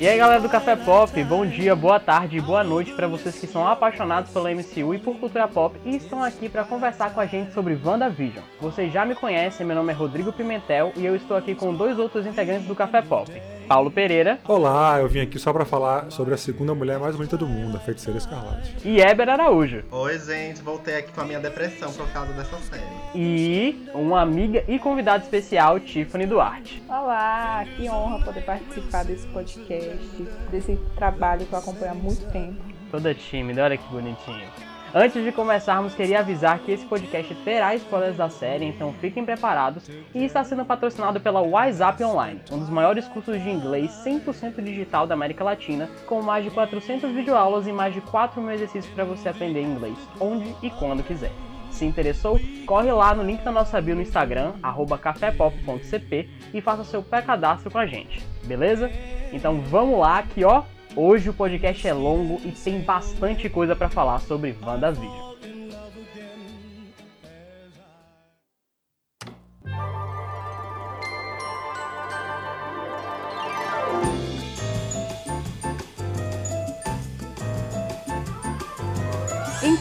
E aí galera do Café Pop, bom dia, boa tarde boa noite para vocês que são apaixonados pela MCU e por cultura pop e estão aqui para conversar com a gente sobre WandaVision. Vocês já me conhecem, meu nome é Rodrigo Pimentel e eu estou aqui com dois outros integrantes do Café Pop. Paulo Pereira. Olá, eu vim aqui só para falar sobre a segunda mulher mais bonita do mundo, a feiticeira escarlate. E Eber Araújo. Oi, gente, voltei aqui com a minha depressão por causa dessa série. E uma amiga e convidada especial, Tiffany Duarte. Olá, que honra poder participar desse podcast, desse trabalho que eu acompanho há muito tempo. Toda tímida, olha que bonitinho. Antes de começarmos, queria avisar que esse podcast terá spoilers da série, então fiquem preparados. E está sendo patrocinado pela WhatsApp Online, um dos maiores cursos de inglês 100% digital da América Latina, com mais de 400 videoaulas e mais de 4 mil exercícios para você aprender inglês, onde e quando quiser. Se interessou? Corre lá no link da nossa bio no Instagram, cafépop.cp e faça seu pré-cadastro com a gente, beleza? Então vamos lá que ó, Hoje o podcast é longo e tem bastante coisa para falar sobre WandaVision.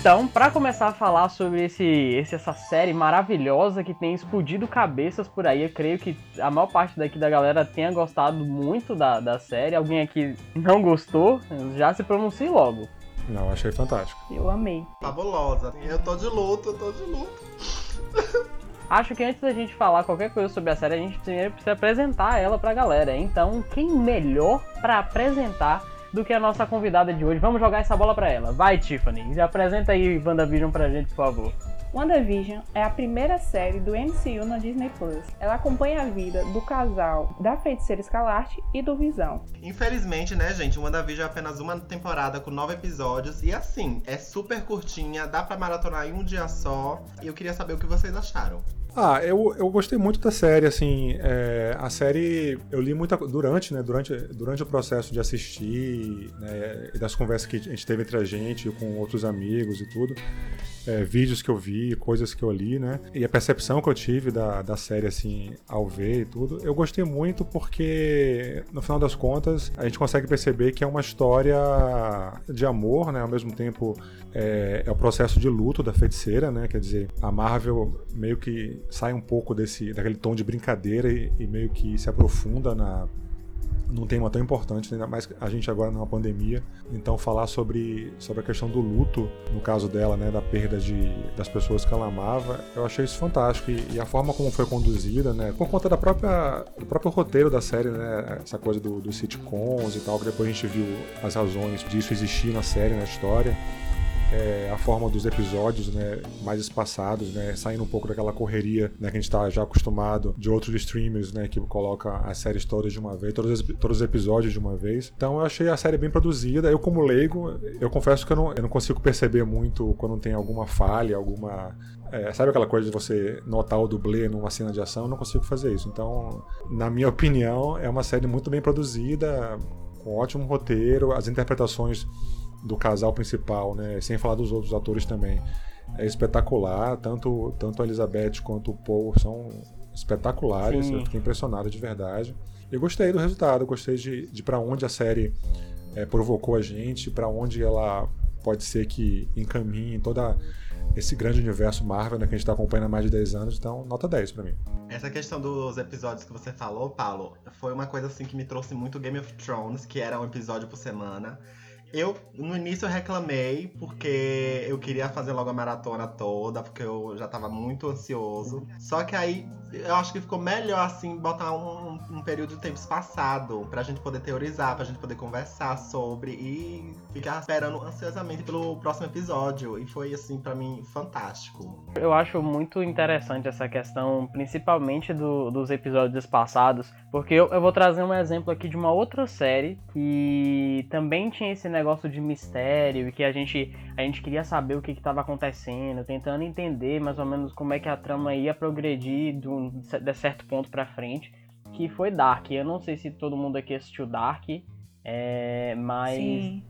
Então, para começar a falar sobre esse, esse, essa série maravilhosa que tem explodido cabeças por aí, eu creio que a maior parte daqui da galera tenha gostado muito da, da série. Alguém aqui não gostou? Já se pronuncie logo. Não, achei fantástico. Eu amei. Fabulosa. Eu tô de luto, eu tô de luto. Acho que antes da gente falar qualquer coisa sobre a série, a gente primeiro precisa apresentar ela pra galera. Então, quem melhor para apresentar do que a nossa convidada de hoje. Vamos jogar essa bola para ela. Vai, Tiffany. Apresenta aí WandaVision pra gente, por favor. WandaVision é a primeira série do MCU na Disney Plus. Ela acompanha a vida do casal da Feiticeira Escalarte e do Visão. Infelizmente, né, gente, WandaVision é apenas uma temporada com nove episódios e assim, é super curtinha, dá pra maratonar em um dia só. E eu queria saber o que vocês acharam. Ah, eu, eu gostei muito da série, assim, é, a série eu li muita durante, né, durante, durante o processo de assistir, né, das conversas que a gente teve entre a gente com outros amigos e tudo, é, vídeos que eu vi, coisas que eu li, né, e a percepção que eu tive da, da série, assim, ao ver e tudo, eu gostei muito porque, no final das contas, a gente consegue perceber que é uma história de amor, né, ao mesmo tempo é, é o processo de luto da feiticeira, né, quer dizer, a Marvel meio que sai um pouco desse daquele tom de brincadeira e, e meio que se aprofunda na num tema tão importante, ainda mais a gente agora numa pandemia. Então falar sobre, sobre a questão do luto, no caso dela, né, da perda de, das pessoas que ela amava, eu achei isso fantástico e, e a forma como foi conduzida, né, por conta da própria do próprio roteiro da série, né, essa coisa do, dos sitcoms e tal, que depois a gente viu as razões disso existir na série, na história é, a forma dos episódios né, mais espaçados, né, saindo um pouco daquela correria né, que a gente está já acostumado de outros streamers né, que coloca as séries todas de uma vez, todos, todos os episódios de uma vez. Então eu achei a série bem produzida. Eu, como leigo, eu confesso que eu não, eu não consigo perceber muito quando tem alguma falha, alguma é, sabe aquela coisa de você notar o dublê numa cena de ação? Eu não consigo fazer isso. Então, na minha opinião, é uma série muito bem produzida, com ótimo roteiro, as interpretações do casal principal, né? Sem falar dos outros atores também. É espetacular, tanto, tanto a Elizabeth quanto o Paul são espetaculares, Sim. eu fiquei impressionado de verdade. E gostei do resultado, gostei de, de para onde a série é, provocou a gente, para onde ela pode ser que encaminhe toda esse grande universo Marvel né, que a gente está acompanhando há mais de 10 anos, então nota 10 para mim. Essa questão dos episódios que você falou, Paulo, foi uma coisa assim que me trouxe muito Game of Thrones, que era um episódio por semana. Eu, no início, eu reclamei, porque eu queria fazer logo a maratona toda, porque eu já tava muito ansioso. Só que aí, eu acho que ficou melhor, assim, botar um, um período de tempo espaçado, pra gente poder teorizar, pra gente poder conversar sobre e ficar esperando ansiosamente pelo próximo episódio. E foi, assim, para mim, fantástico. Eu acho muito interessante essa questão, principalmente do, dos episódios passados, porque eu, eu vou trazer um exemplo aqui de uma outra série que também tinha esse negócio de mistério e que a gente, a gente queria saber o que estava acontecendo, tentando entender mais ou menos como é que a trama ia progredir de, um, de certo ponto para frente, que foi Dark. Eu não sei se todo mundo aqui assistiu Dark, é, mas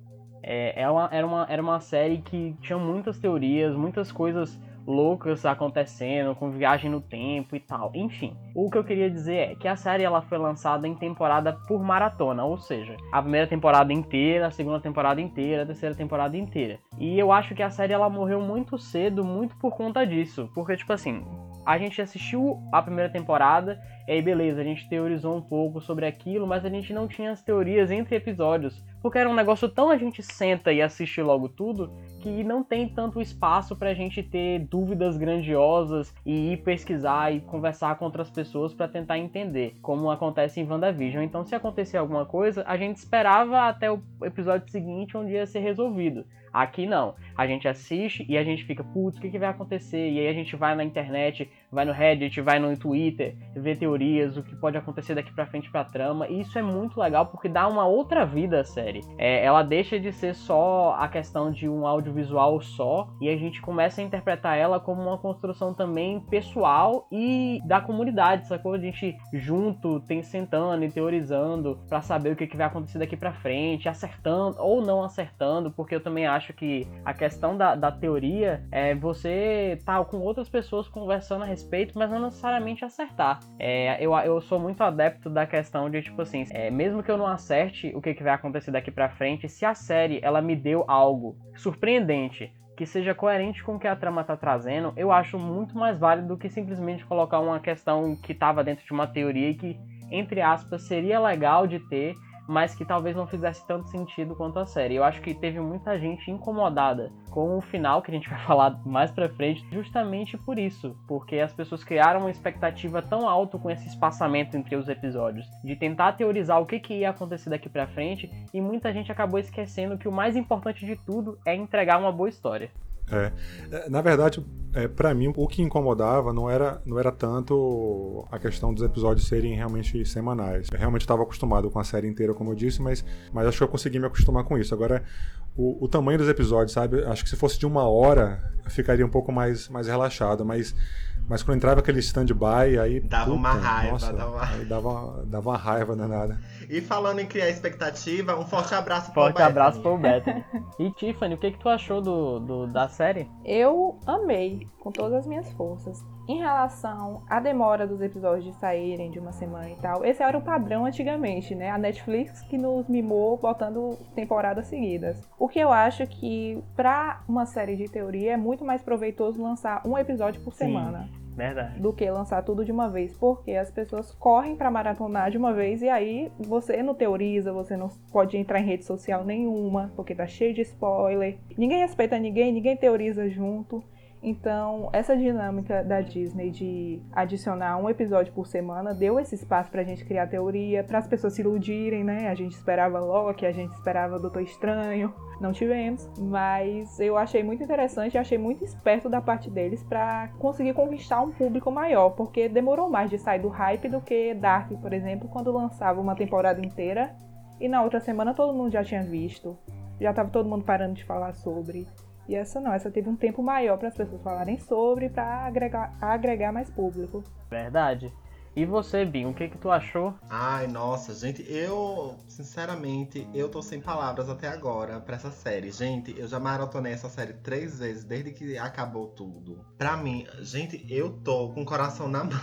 é, é uma, era, uma, era uma série que tinha muitas teorias, muitas coisas loucas acontecendo, com viagem no tempo e tal. Enfim, o que eu queria dizer é que a série ela foi lançada em temporada por maratona, ou seja, a primeira temporada inteira, a segunda temporada inteira, a terceira temporada inteira. E eu acho que a série ela morreu muito cedo, muito por conta disso, porque tipo assim, a gente assistiu a primeira temporada, e aí beleza, a gente teorizou um pouco sobre aquilo, mas a gente não tinha as teorias entre episódios, porque era um negócio tão a gente senta e assiste logo tudo, que não tem tanto espaço pra gente ter dúvidas grandiosas e ir pesquisar e conversar com outras pessoas para tentar entender, como acontece em WandaVision. Então, se acontecer alguma coisa, a gente esperava até o episódio seguinte onde ia ser resolvido. Aqui não. A gente assiste e a gente fica, putz, o que, que, vai acontecer? E aí a gente vai na internet, vai no Reddit, vai no Twitter, vê teorias, o que pode acontecer daqui pra frente pra trama. E isso é muito legal porque dá uma outra vida à série. É, ela deixa de ser só a questão de um audiovisual só e a gente começa a interpretar ela como uma construção também pessoal e da comunidade, sacou? A gente junto, tem sentando e teorizando para saber o que, que vai acontecer daqui pra frente, acertando ou não acertando, porque eu também acho acho que a questão da, da teoria é você estar tá com outras pessoas conversando a respeito, mas não necessariamente acertar. É, eu, eu sou muito adepto da questão de, tipo assim, é, mesmo que eu não acerte o que, que vai acontecer daqui pra frente, se a série ela me deu algo surpreendente, que seja coerente com o que a trama está trazendo, eu acho muito mais válido do que simplesmente colocar uma questão que estava dentro de uma teoria e que, entre aspas, seria legal de ter, mas que talvez não fizesse tanto sentido quanto a série. Eu acho que teve muita gente incomodada com o final, que a gente vai falar mais pra frente, justamente por isso, porque as pessoas criaram uma expectativa tão alta com esse espaçamento entre os episódios, de tentar teorizar o que, que ia acontecer daqui pra frente, e muita gente acabou esquecendo que o mais importante de tudo é entregar uma boa história. É. é. Na verdade, é, para mim, o que incomodava não era, não era tanto a questão dos episódios serem realmente semanais. Eu realmente estava acostumado com a série inteira, como eu disse, mas, mas acho que eu consegui me acostumar com isso. Agora, o, o tamanho dos episódios, sabe? Acho que se fosse de uma hora, eu ficaria um pouco mais, mais relaxado, mas mas quando entrava aquele stand-by, aí. Dava puta, uma raiva, nossa, dava. Aí dava, dava uma raiva danada. E falando em criar expectativa, um forte abraço pro Forte abraço pro Bethany. E Tiffany, o que, que tu achou do, do, da série? Eu amei, com todas as minhas forças. Em relação à demora dos episódios de saírem de uma semana e tal, esse era o padrão antigamente, né? A Netflix que nos mimou botando temporadas seguidas. O que eu acho que, pra uma série de teoria, é muito mais proveitoso lançar um episódio por Sim. semana. Verdade. do que lançar tudo de uma vez, porque as pessoas correm para maratonar de uma vez e aí você não teoriza, você não pode entrar em rede social nenhuma, porque tá cheio de spoiler. Ninguém respeita ninguém, ninguém teoriza junto. Então, essa dinâmica da Disney de adicionar um episódio por semana deu esse espaço pra gente criar teoria, para as pessoas se iludirem, né? A gente esperava Loki, a gente esperava Doutor Estranho, não tivemos, mas eu achei muito interessante, achei muito esperto da parte deles para conseguir conquistar um público maior, porque demorou mais de sair do hype do que Dark, por exemplo, quando lançava uma temporada inteira e na outra semana todo mundo já tinha visto, já estava todo mundo parando de falar sobre. E essa não, essa teve um tempo maior para as pessoas falarem sobre, para agregar, agregar mais público. Verdade. E você, Bim, o que que tu achou? Ai, nossa, gente, eu, sinceramente, eu tô sem palavras até agora pra essa série. Gente, eu já maratonei essa série três vezes desde que acabou tudo. Pra mim, gente, eu tô com o coração na mão.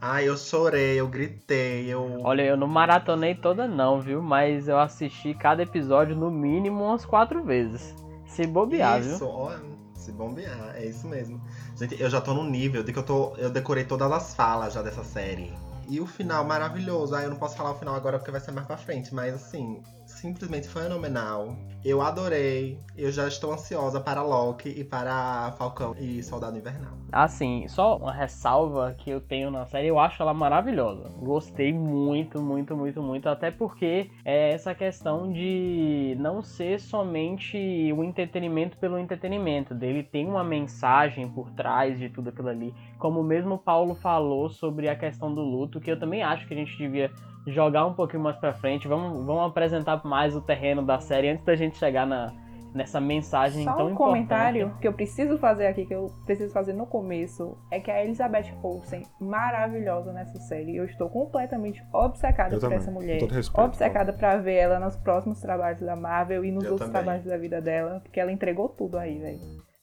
Ai, eu chorei, eu gritei, eu. Olha, eu não maratonei toda não, viu? Mas eu assisti cada episódio no mínimo umas quatro vezes. Se bobear, isso, viu? Ó, se bombear, é isso mesmo. Gente, eu já tô no nível de que eu tô. Eu decorei todas as falas já dessa série. E o final maravilhoso. Ah, eu não posso falar o final agora porque vai ser mais pra frente, mas assim, simplesmente fenomenal. Eu adorei. Eu já estou ansiosa para Loki e para Falcão e Soldado Invernal. Assim, só uma ressalva que eu tenho na série, eu acho ela maravilhosa. Gostei muito, muito, muito, muito. Até porque é essa questão de não ser somente o entretenimento pelo entretenimento. Dele tem uma mensagem por trás de tudo aquilo ali. Como mesmo Paulo falou sobre a questão do luto, que eu também acho que a gente devia jogar um pouquinho mais pra frente. Vamos, vamos apresentar mais o terreno da série antes da gente chegar na, nessa mensagem Só tão um importante. comentário que eu preciso fazer aqui, que eu preciso fazer no começo, é que a Elizabeth Olsen, maravilhosa nessa série. Eu estou completamente obcecada Eu por também, essa mulher. respeito, obcecada pra ver ela nos próximos trabalhos da Marvel e nos Eu outros também. trabalhos da vida dela, porque ela entregou tudo aí, velho.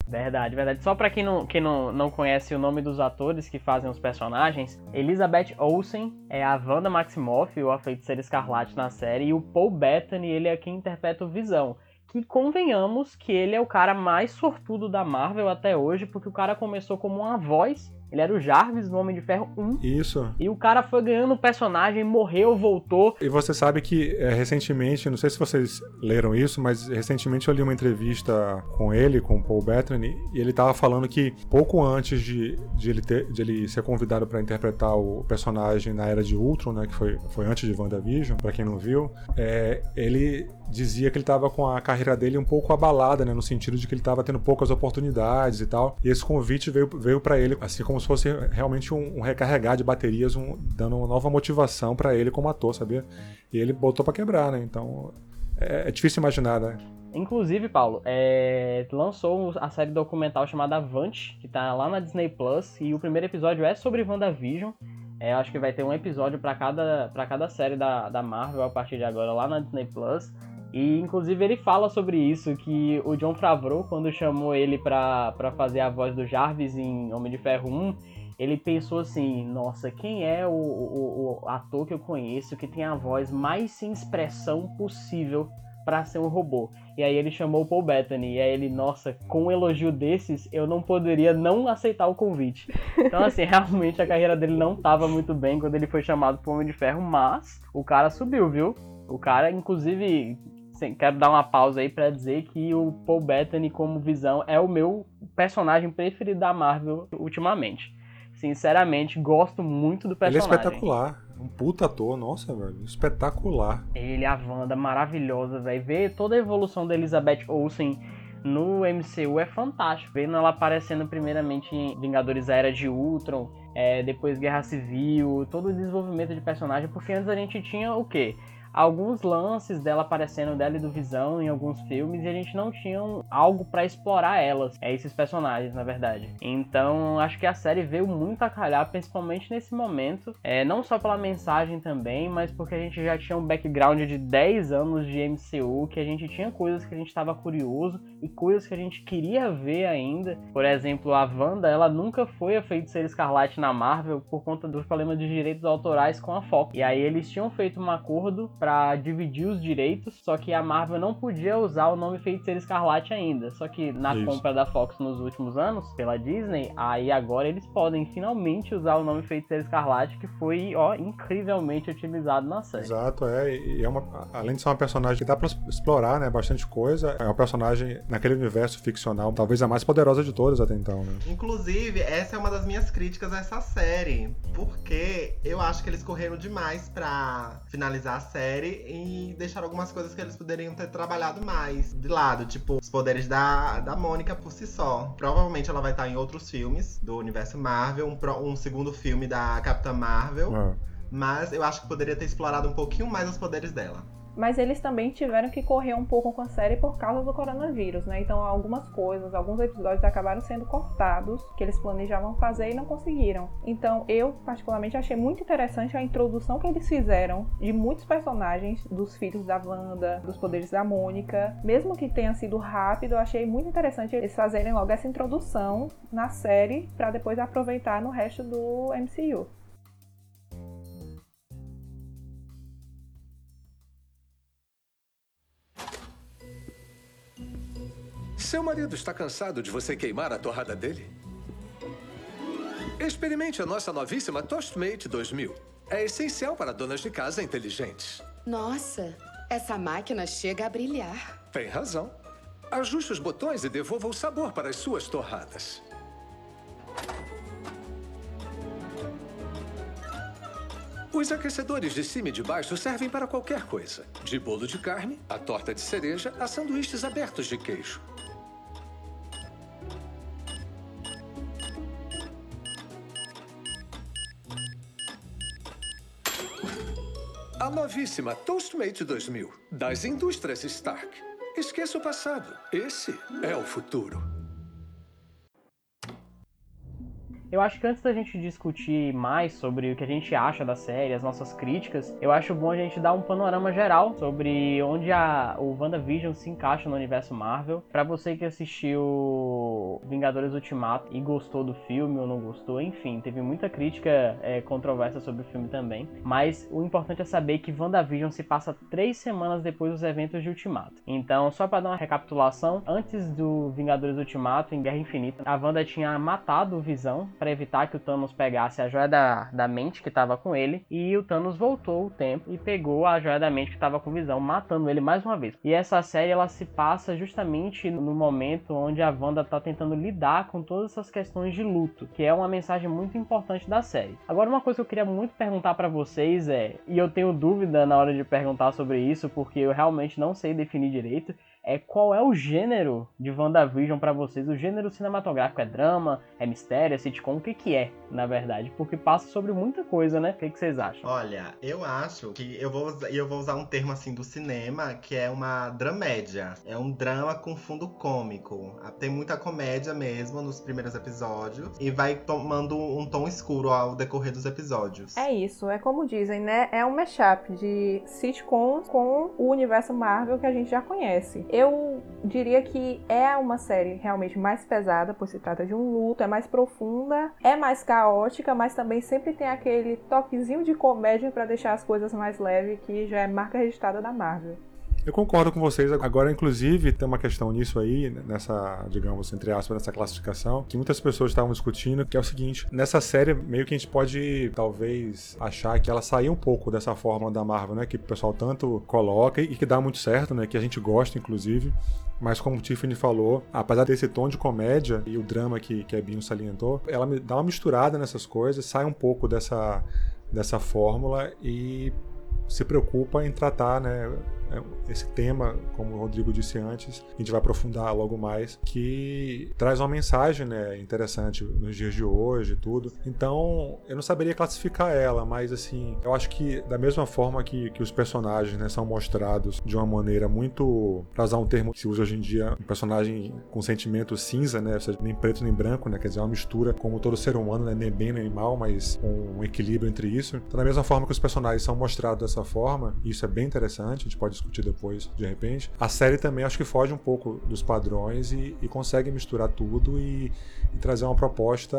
Verdade, verdade. Só pra quem, não, quem não, não conhece o nome dos atores que fazem os personagens, Elizabeth Olsen é a Wanda Maximoff, o a Feiticeira Escarlate na série, e o Paul Bettany, ele é quem interpreta o Visão. Que convenhamos que ele é o cara mais sortudo da Marvel até hoje, porque o cara começou como uma voz ele era o Jarvis no Homem de Ferro 1. Isso. E o cara foi ganhando personagem, morreu, voltou. E você sabe que é, recentemente, não sei se vocês leram isso, mas recentemente eu li uma entrevista com ele, com o Paul Bettany, e ele tava falando que pouco antes de, de, ele, ter, de ele ser convidado para interpretar o personagem na Era de Ultron, né, que foi, foi antes de WandaVision, para quem não viu, é, ele dizia que ele estava com a carreira dele um pouco abalada, né, no sentido de que ele estava tendo poucas oportunidades e tal. E esse convite veio, veio para ele, assim como se fosse realmente um, um recarregar de baterias, um, dando uma nova motivação para ele como ator, sabia? E ele botou para quebrar, né? Então é, é, difícil imaginar, né? Inclusive, Paulo, é, lançou a série documental chamada Avante, que tá lá na Disney Plus, e o primeiro episódio é sobre WandaVision. É, acho que vai ter um episódio para cada, cada série da, da Marvel a partir de agora lá na Disney Plus. E inclusive ele fala sobre isso, que o John Favreau, quando chamou ele pra fazer a voz do Jarvis em Homem de Ferro 1, ele pensou assim, nossa, quem é o, o, o ator que eu conheço que tem a voz mais sem expressão possível para ser um robô? E aí ele chamou o Paul Bettany, e aí ele, nossa, com um elogio desses, eu não poderia não aceitar o convite. Então assim, realmente a carreira dele não estava muito bem quando ele foi chamado pro Homem de Ferro, mas o cara subiu, viu? O cara, inclusive, Sim, quero dar uma pausa aí para dizer que o Paul Bettany como Visão é o meu personagem preferido da Marvel ultimamente. Sinceramente, gosto muito do personagem. Ele é espetacular. Um puta ator, nossa, velho. Espetacular. Ele, a Wanda, maravilhosa, velho. Ver toda a evolução da Elizabeth Olsen no MCU é fantástico. Vendo ela aparecendo primeiramente em Vingadores Era de Ultron, é, depois Guerra Civil, todo o desenvolvimento de personagem, porque antes a gente tinha o quê? Alguns lances dela aparecendo dela e do Visão em alguns filmes e a gente não tinha algo para explorar elas, é esses personagens, na verdade. Então, acho que a série veio muito a calhar, principalmente nesse momento, é, não só pela mensagem também, mas porque a gente já tinha um background de 10 anos de MCU, que a gente tinha coisas que a gente estava curioso e coisas que a gente queria ver ainda. Por exemplo, a Wanda, ela nunca foi a feiticeira escarlate na Marvel por conta dos problemas de direitos autorais com a Fox. E aí eles tinham feito um acordo para dividir os direitos, só que a Marvel não podia usar o nome Feiticeiro Escarlate ainda. Só que na Isso. compra da Fox nos últimos anos, pela Disney, aí agora eles podem finalmente usar o nome Feiticeiro Escarlate, que foi, ó, incrivelmente utilizado na série. Exato, é. E é uma, além de ser uma personagem que dá pra explorar, né, bastante coisa, é uma personagem naquele universo ficcional, talvez a mais poderosa de todas até então, né? Inclusive, essa é uma das minhas críticas a essa série, porque eu acho que eles correram demais para finalizar a série série e deixaram algumas coisas que eles poderiam ter trabalhado mais de lado, tipo os poderes da, da Mônica por si só. Provavelmente ela vai estar em outros filmes do universo Marvel, um, um segundo filme da Capitã Marvel. É. Mas eu acho que poderia ter explorado um pouquinho mais os poderes dela. Mas eles também tiveram que correr um pouco com a série por causa do coronavírus, né? Então algumas coisas, alguns episódios acabaram sendo cortados que eles planejavam fazer e não conseguiram. Então eu particularmente achei muito interessante a introdução que eles fizeram de muitos personagens, dos filhos da Wanda, dos poderes da Mônica. Mesmo que tenha sido rápido, eu achei muito interessante eles fazerem logo essa introdução na série para depois aproveitar no resto do MCU. Seu marido está cansado de você queimar a torrada dele? Experimente a nossa novíssima Toastmate 2000. É essencial para donas de casa inteligentes. Nossa, essa máquina chega a brilhar. Tem razão. Ajuste os botões e devolva o sabor para as suas torradas. Os aquecedores de cima e de baixo servem para qualquer coisa. De bolo de carne, a torta de cereja, a sanduíches abertos de queijo. Novíssima Toastmate 2000, das indústrias Stark. Esqueça o passado. Esse é o futuro. Eu acho que antes da gente discutir mais sobre o que a gente acha da série, as nossas críticas, eu acho bom a gente dar um panorama geral sobre onde a, o WandaVision se encaixa no universo Marvel. Para você que assistiu Vingadores Ultimato e gostou do filme ou não gostou, enfim, teve muita crítica é, controversa sobre o filme também. Mas o importante é saber que WandaVision se passa três semanas depois dos eventos de Ultimato. Então, só para dar uma recapitulação, antes do Vingadores Ultimato, em Guerra Infinita, a Wanda tinha matado o Visão para evitar que o Thanos pegasse a joia da, da mente que estava com ele. E o Thanos voltou o tempo e pegou a joia da mente que estava com Visão, matando ele mais uma vez. E essa série ela se passa justamente no momento onde a Wanda está tentando lidar com todas essas questões de luto, que é uma mensagem muito importante da série. Agora, uma coisa que eu queria muito perguntar para vocês é, e eu tenho dúvida na hora de perguntar sobre isso, porque eu realmente não sei definir direito, é qual é o gênero de WandaVision para vocês? O gênero cinematográfico é drama, é mistério, é sitcom? O que que é, na verdade? Porque passa sobre muita coisa, né? O que, que vocês acham? Olha, eu acho que eu vou, usar, eu vou usar um termo assim do cinema, que é uma dramédia. É um drama com fundo cômico. Tem muita comédia mesmo nos primeiros episódios e vai tomando um tom escuro ao decorrer dos episódios. É isso, é como dizem, né? É um mashup de sitcoms com o universo Marvel que a gente já conhece. Eu diria que é uma série realmente mais pesada, pois se trata de um luto, é mais profunda, é mais caótica, mas também sempre tem aquele toquezinho de comédia para deixar as coisas mais leves, que já é marca registrada da Marvel. Eu concordo com vocês. Agora, inclusive, tem uma questão nisso aí, nessa, digamos, entre aspas, nessa classificação, que muitas pessoas estavam discutindo, que é o seguinte: nessa série, meio que a gente pode, talvez, achar que ela saiu um pouco dessa forma da Marvel, né? Que o pessoal tanto coloca e que dá muito certo, né? Que a gente gosta, inclusive. Mas como o Tiffany falou, apesar desse tom de comédia e o drama que, que a Binho salientou, ela dá uma misturada nessas coisas, sai um pouco dessa, dessa fórmula e se preocupa em tratar, né? É, esse tema, como o Rodrigo disse antes, a gente vai aprofundar logo mais, que traz uma mensagem né, interessante nos dias de hoje e tudo. Então, eu não saberia classificar ela, mas assim, eu acho que da mesma forma que, que os personagens né, são mostrados de uma maneira muito, para usar um termo que se usa hoje em dia, um personagem com sentimento cinza, né, ou seja, nem preto nem branco, né, quer dizer, uma mistura como todo ser humano, né, nem bem nem mal, mas um equilíbrio entre isso. Então, da mesma forma que os personagens são mostrados dessa forma, isso é bem interessante, a gente pode discutir depois, de repente. A série também acho que foge um pouco dos padrões e, e consegue misturar tudo e, e, trazer uma proposta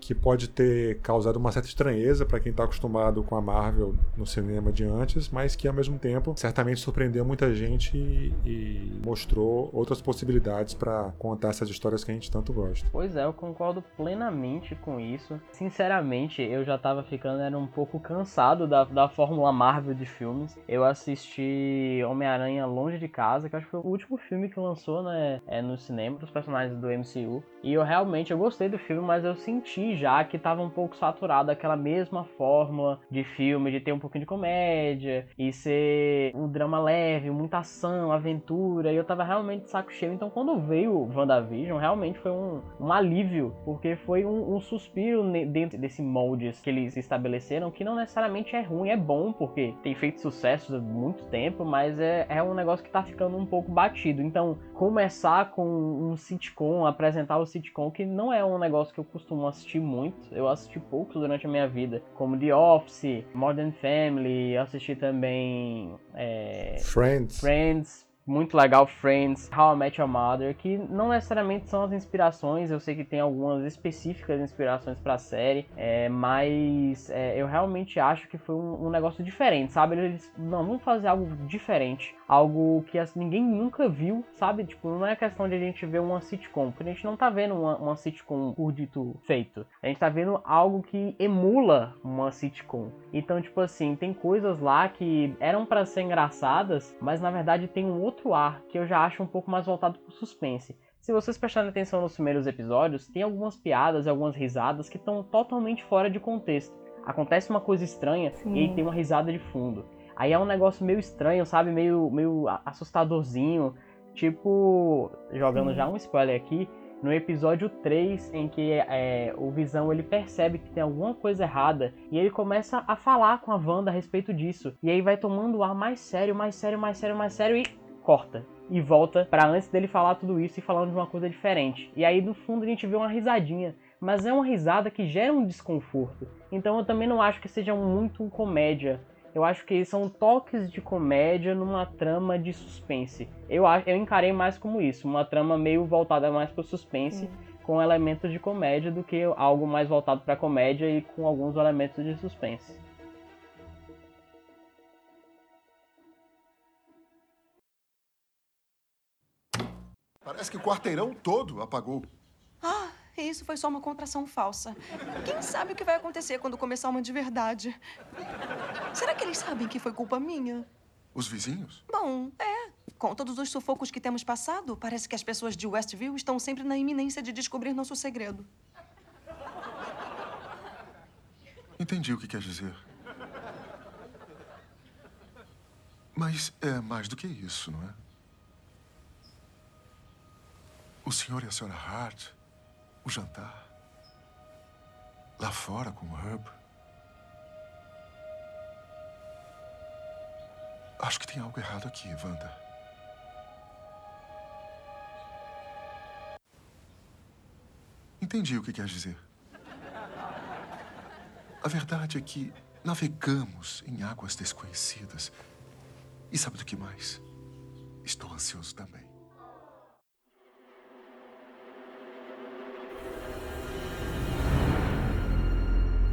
que pode ter causado uma certa estranheza para quem está acostumado com a Marvel no cinema de antes, mas que ao mesmo tempo certamente surpreendeu muita gente e, e mostrou outras possibilidades para contar essas histórias que a gente tanto gosta. Pois é, eu concordo plenamente com isso. Sinceramente, eu já estava ficando era um pouco cansado da, da fórmula Marvel de filmes. Eu assisti Homem-Aranha Longe de Casa, que acho que foi o último filme que lançou né, é, no cinema dos personagens do MCU. E eu realmente eu gostei do filme, mas eu senti já que estava um pouco saturado aquela mesma fórmula de filme, de ter um pouquinho de comédia e ser um drama leve, muita ação, aventura. E eu tava realmente de saco cheio. Então quando veio WandaVision, realmente foi um, um alívio, porque foi um, um suspiro dentro desse moldes que eles estabeleceram, que não necessariamente é ruim, é bom, porque tem feito sucesso há muito tempo, mas é, é um negócio que tá ficando um pouco batido. Então, começar com um sitcom, apresentar o sitcom, que não é um negócio que eu costumo assistir muito, eu assisti pouco durante a minha vida, como The Office, Modern Family, assisti também. É, Friends. Friends, muito legal Friends, How I Met Your Mother, que não necessariamente são as inspirações, eu sei que tem algumas específicas inspirações para a série, é, mas é, eu realmente acho que foi um, um, negócio diferente, sabe? Eles não vamos fazer algo diferente, algo que assim, ninguém nunca viu, sabe? Tipo, não é questão de a gente ver uma sitcom, porque a gente não tá vendo uma, uma sitcom por dito feito, a gente tá vendo algo que emula uma sitcom. Então, tipo assim, tem coisas lá que eram para ser engraçadas, mas na verdade tem um outro ar que eu já acho um pouco mais voltado para o suspense. Se vocês prestarem atenção nos primeiros episódios, tem algumas piadas e algumas risadas que estão totalmente fora de contexto. Acontece uma coisa estranha Sim. e aí tem uma risada de fundo. Aí é um negócio meio estranho, sabe? Meio, meio assustadorzinho. Tipo, jogando Sim. já um spoiler aqui, no episódio 3, em que é, o Visão ele percebe que tem alguma coisa errada e ele começa a falar com a Wanda a respeito disso. E aí vai tomando o ar mais sério, mais sério, mais sério, mais sério e corta e volta para antes dele falar tudo isso e falando de uma coisa diferente. E aí no fundo a gente vê uma risadinha, mas é uma risada que gera um desconforto. Então eu também não acho que seja muito comédia. Eu acho que são toques de comédia numa trama de suspense. Eu, eu encarei mais como isso, uma trama meio voltada mais para o suspense, hum. com elementos de comédia, do que algo mais voltado para comédia e com alguns elementos de suspense. Parece que o quarteirão todo apagou. Ah, isso foi só uma contração falsa. Quem sabe o que vai acontecer quando começar uma de verdade? Será que eles sabem que foi culpa minha? Os vizinhos? Bom, é. Com todos os sufocos que temos passado, parece que as pessoas de Westview estão sempre na iminência de descobrir nosso segredo. Entendi o que quer dizer. Mas é mais do que isso, não é? O senhor e a senhora Hart, o jantar. Lá fora com o Herb. Acho que tem algo errado aqui, Wanda. Entendi o que quer dizer. A verdade é que navegamos em águas desconhecidas. E sabe do que mais? Estou ansioso também.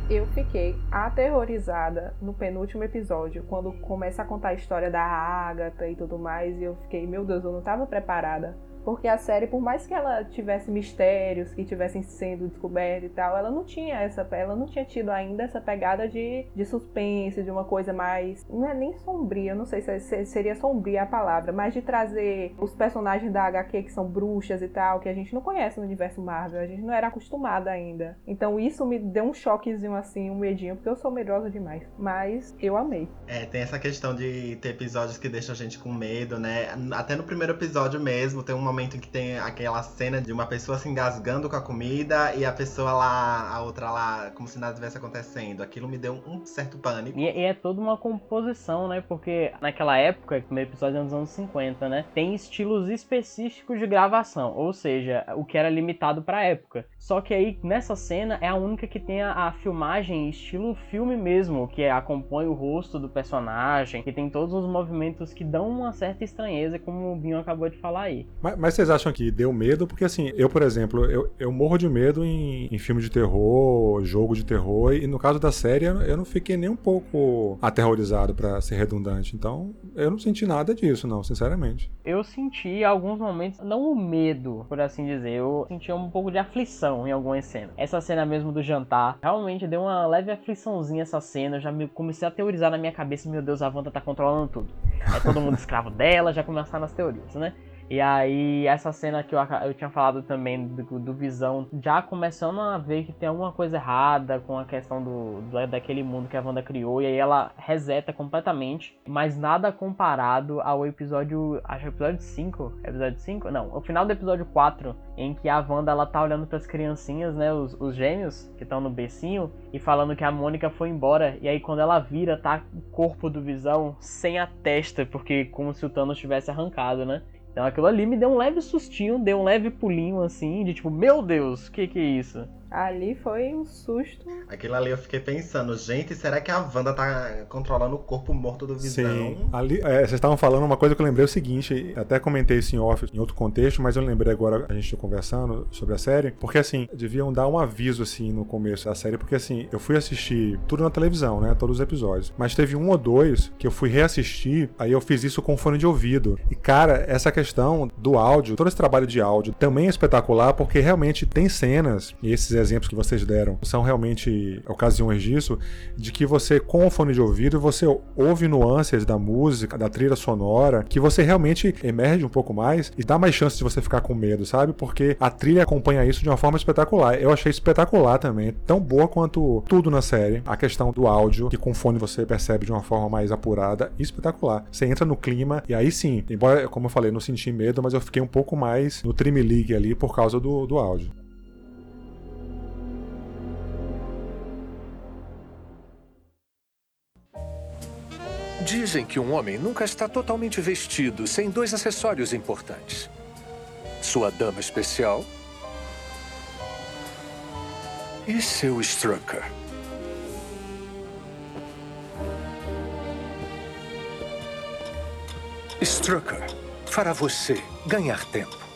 Eu fiquei aterrorizada no penúltimo episódio, quando começa a contar a história da Agatha e tudo mais, e eu fiquei, meu Deus, eu não estava preparada porque a série, por mais que ela tivesse mistérios que tivessem sendo descobertos e tal, ela não tinha essa, ela não tinha tido ainda essa pegada de, de suspense, de uma coisa mais, não é nem sombria, não sei se seria sombria a palavra, mas de trazer os personagens da HQ que são bruxas e tal, que a gente não conhece no universo Marvel, a gente não era acostumada ainda. Então isso me deu um choquezinho assim, um medinho, porque eu sou medrosa demais, mas eu amei. É, tem essa questão de ter episódios que deixam a gente com medo, né? Até no primeiro episódio mesmo tem uma momento que tem aquela cena de uma pessoa se engasgando com a comida e a pessoa lá, a outra lá, como se nada tivesse acontecendo. Aquilo me deu um certo pânico. E, e é toda uma composição, né? Porque naquela época, no episódio dos anos 50, né? Tem estilos específicos de gravação, ou seja, o que era limitado pra época. Só que aí, nessa cena, é a única que tem a, a filmagem estilo filme mesmo, que acompanha o rosto do personagem, que tem todos os movimentos que dão uma certa estranheza, como o Binho acabou de falar aí. Mas, mas vocês acham que deu medo? Porque assim, eu, por exemplo, eu, eu morro de medo em, em filme de terror, jogo de terror, e no caso da série eu não fiquei nem um pouco aterrorizado para ser redundante. Então, eu não senti nada disso, não, sinceramente. Eu senti alguns momentos, não o medo, por assim dizer, eu senti um pouco de aflição em algumas cenas. Essa cena mesmo do jantar, realmente deu uma leve afliçãozinha essa cena, eu já me, comecei a teorizar na minha cabeça, meu Deus, a Wanda tá controlando tudo. É todo mundo escravo dela, já começaram as teorias, né? E aí, essa cena que eu, eu tinha falado também do, do, Visão, já começando a ver que tem alguma coisa errada com a questão do, do, daquele mundo que a Wanda criou, e aí ela reseta completamente, mas nada comparado ao episódio, acho que episódio 5, episódio 5? Não, o final do episódio 4, em que a Wanda ela tá olhando para as criancinhas, né, os, os gêmeos que estão no becinho, e falando que a Mônica foi embora, e aí quando ela vira, tá o corpo do Visão sem a testa, porque como se o Thanos tivesse arrancado, né? Então aquilo ali me deu um leve sustinho, deu um leve pulinho assim, de tipo, meu Deus, o que que é isso? Ali foi um susto. Aquilo ali eu fiquei pensando, gente, será que a Wanda tá controlando o corpo morto do Visão? Sim, ali, é, vocês estavam falando uma coisa que eu lembrei o seguinte, até comentei isso em off, em outro contexto, mas eu lembrei agora, a gente conversando sobre a série, porque assim, deviam dar um aviso assim no começo da série, porque assim, eu fui assistir tudo na televisão, né, todos os episódios, mas teve um ou dois que eu fui reassistir, aí eu fiz isso com fone de ouvido. E cara, essa questão do áudio, todo esse trabalho de áudio também é espetacular, porque realmente tem cenas, e esses exemplos que vocês deram são realmente ocasiões disso, de que você, com o fone de ouvido, você ouve nuances da música, da trilha sonora, que você realmente emerge um pouco mais e dá mais chance de você ficar com medo, sabe? Porque a trilha acompanha isso de uma forma espetacular. Eu achei espetacular também, tão boa quanto tudo na série. A questão do áudio, que com fone você percebe de uma forma mais apurada, espetacular. Você entra no clima e aí sim, embora, como eu falei, não senti medo, mas eu fiquei um pouco mais no trim league ali por causa do, do áudio. Dizem que um homem nunca está totalmente vestido sem dois acessórios importantes: sua dama especial E seu Strucker? Strucker fará você ganhar tempo.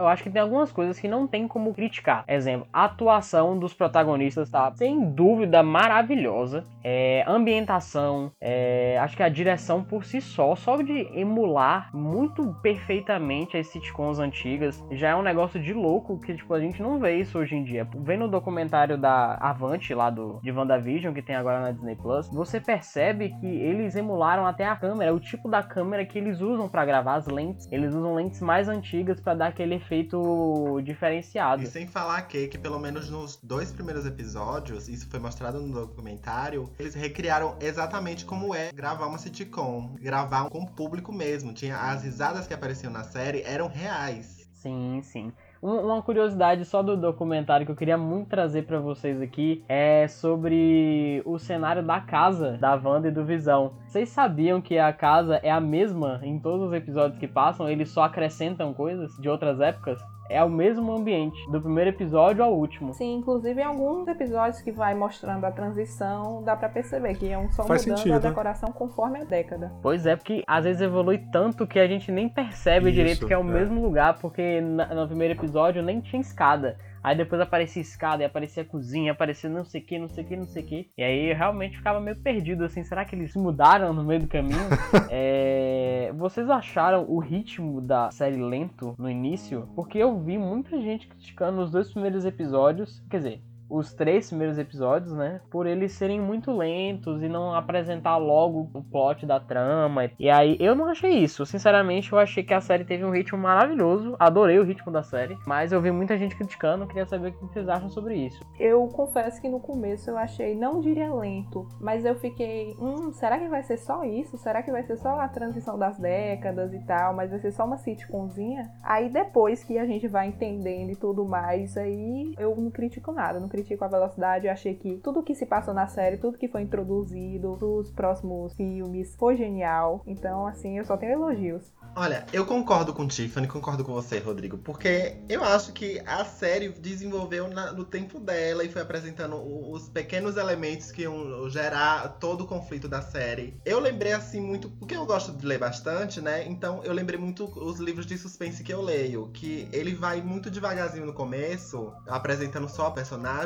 Eu acho que tem algumas coisas que não tem como criticar. Exemplo, a atuação dos protagonistas tá sem dúvida maravilhosa. É, ambientação, é, acho que a direção por si só, só de emular muito perfeitamente as sitcoms antigas, já é um negócio de louco que tipo, a gente não vê isso hoje em dia. Vendo o documentário da Avante lá do, de WandaVision, que tem agora na Disney Plus, você percebe que eles emularam até a câmera, o tipo da câmera que eles usam para gravar as lentes. Eles usam lentes mais antigas para dar aquele efeito efeito diferenciado. E sem falar que, que pelo menos nos dois primeiros episódios, isso foi mostrado no documentário, eles recriaram exatamente como é gravar uma sitcom, gravar com o público mesmo. Tinha as risadas que apareciam na série eram reais. Sim, sim. Uma curiosidade só do documentário que eu queria muito trazer para vocês aqui é sobre o cenário da casa da Wanda e do Visão. Vocês sabiam que a casa é a mesma em todos os episódios que passam? Eles só acrescentam coisas de outras épocas? É o mesmo ambiente, do primeiro episódio ao último. Sim, inclusive em alguns episódios que vai mostrando a transição, dá para perceber que é um só Faz mudando sentido. a decoração conforme a década. Pois é, porque às vezes evolui tanto que a gente nem percebe Isso, direito que é o é. mesmo lugar, porque no primeiro episódio nem tinha escada. Aí depois aparecia escada, e aparecia cozinha, aparecia não sei o que, não sei o que, não sei o que. E aí eu realmente ficava meio perdido, assim, será que eles mudaram no meio do caminho? É, Vocês acharam o ritmo da série lento no início? Porque eu vi muita gente criticando os dois primeiros episódios, quer dizer, os três primeiros episódios, né? Por eles serem muito lentos e não apresentar logo o plot da trama. E aí, eu não achei isso. Sinceramente, eu achei que a série teve um ritmo maravilhoso. Adorei o ritmo da série. Mas eu vi muita gente criticando. Queria saber o que vocês acham sobre isso. Eu confesso que no começo eu achei, não diria lento, mas eu fiquei, hum, será que vai ser só isso? Será que vai ser só a transição das décadas e tal? Mas vai ser só uma sitcomzinha? Aí depois que a gente vai entendendo e tudo mais, aí eu não critico nada, não critico a velocidade. Eu achei que tudo que se passou na série, tudo que foi introduzido pros próximos filmes foi genial. Então, assim, eu só tenho elogios. Olha, eu concordo com Tiffany, concordo com você, Rodrigo, porque eu acho que a série desenvolveu na- no tempo dela e foi apresentando os pequenos elementos que iam gerar todo o conflito da série. Eu lembrei assim muito, porque eu gosto de ler bastante, né? Então eu lembrei muito os livros de suspense que eu leio, que ele vai muito devagarzinho no começo, apresentando só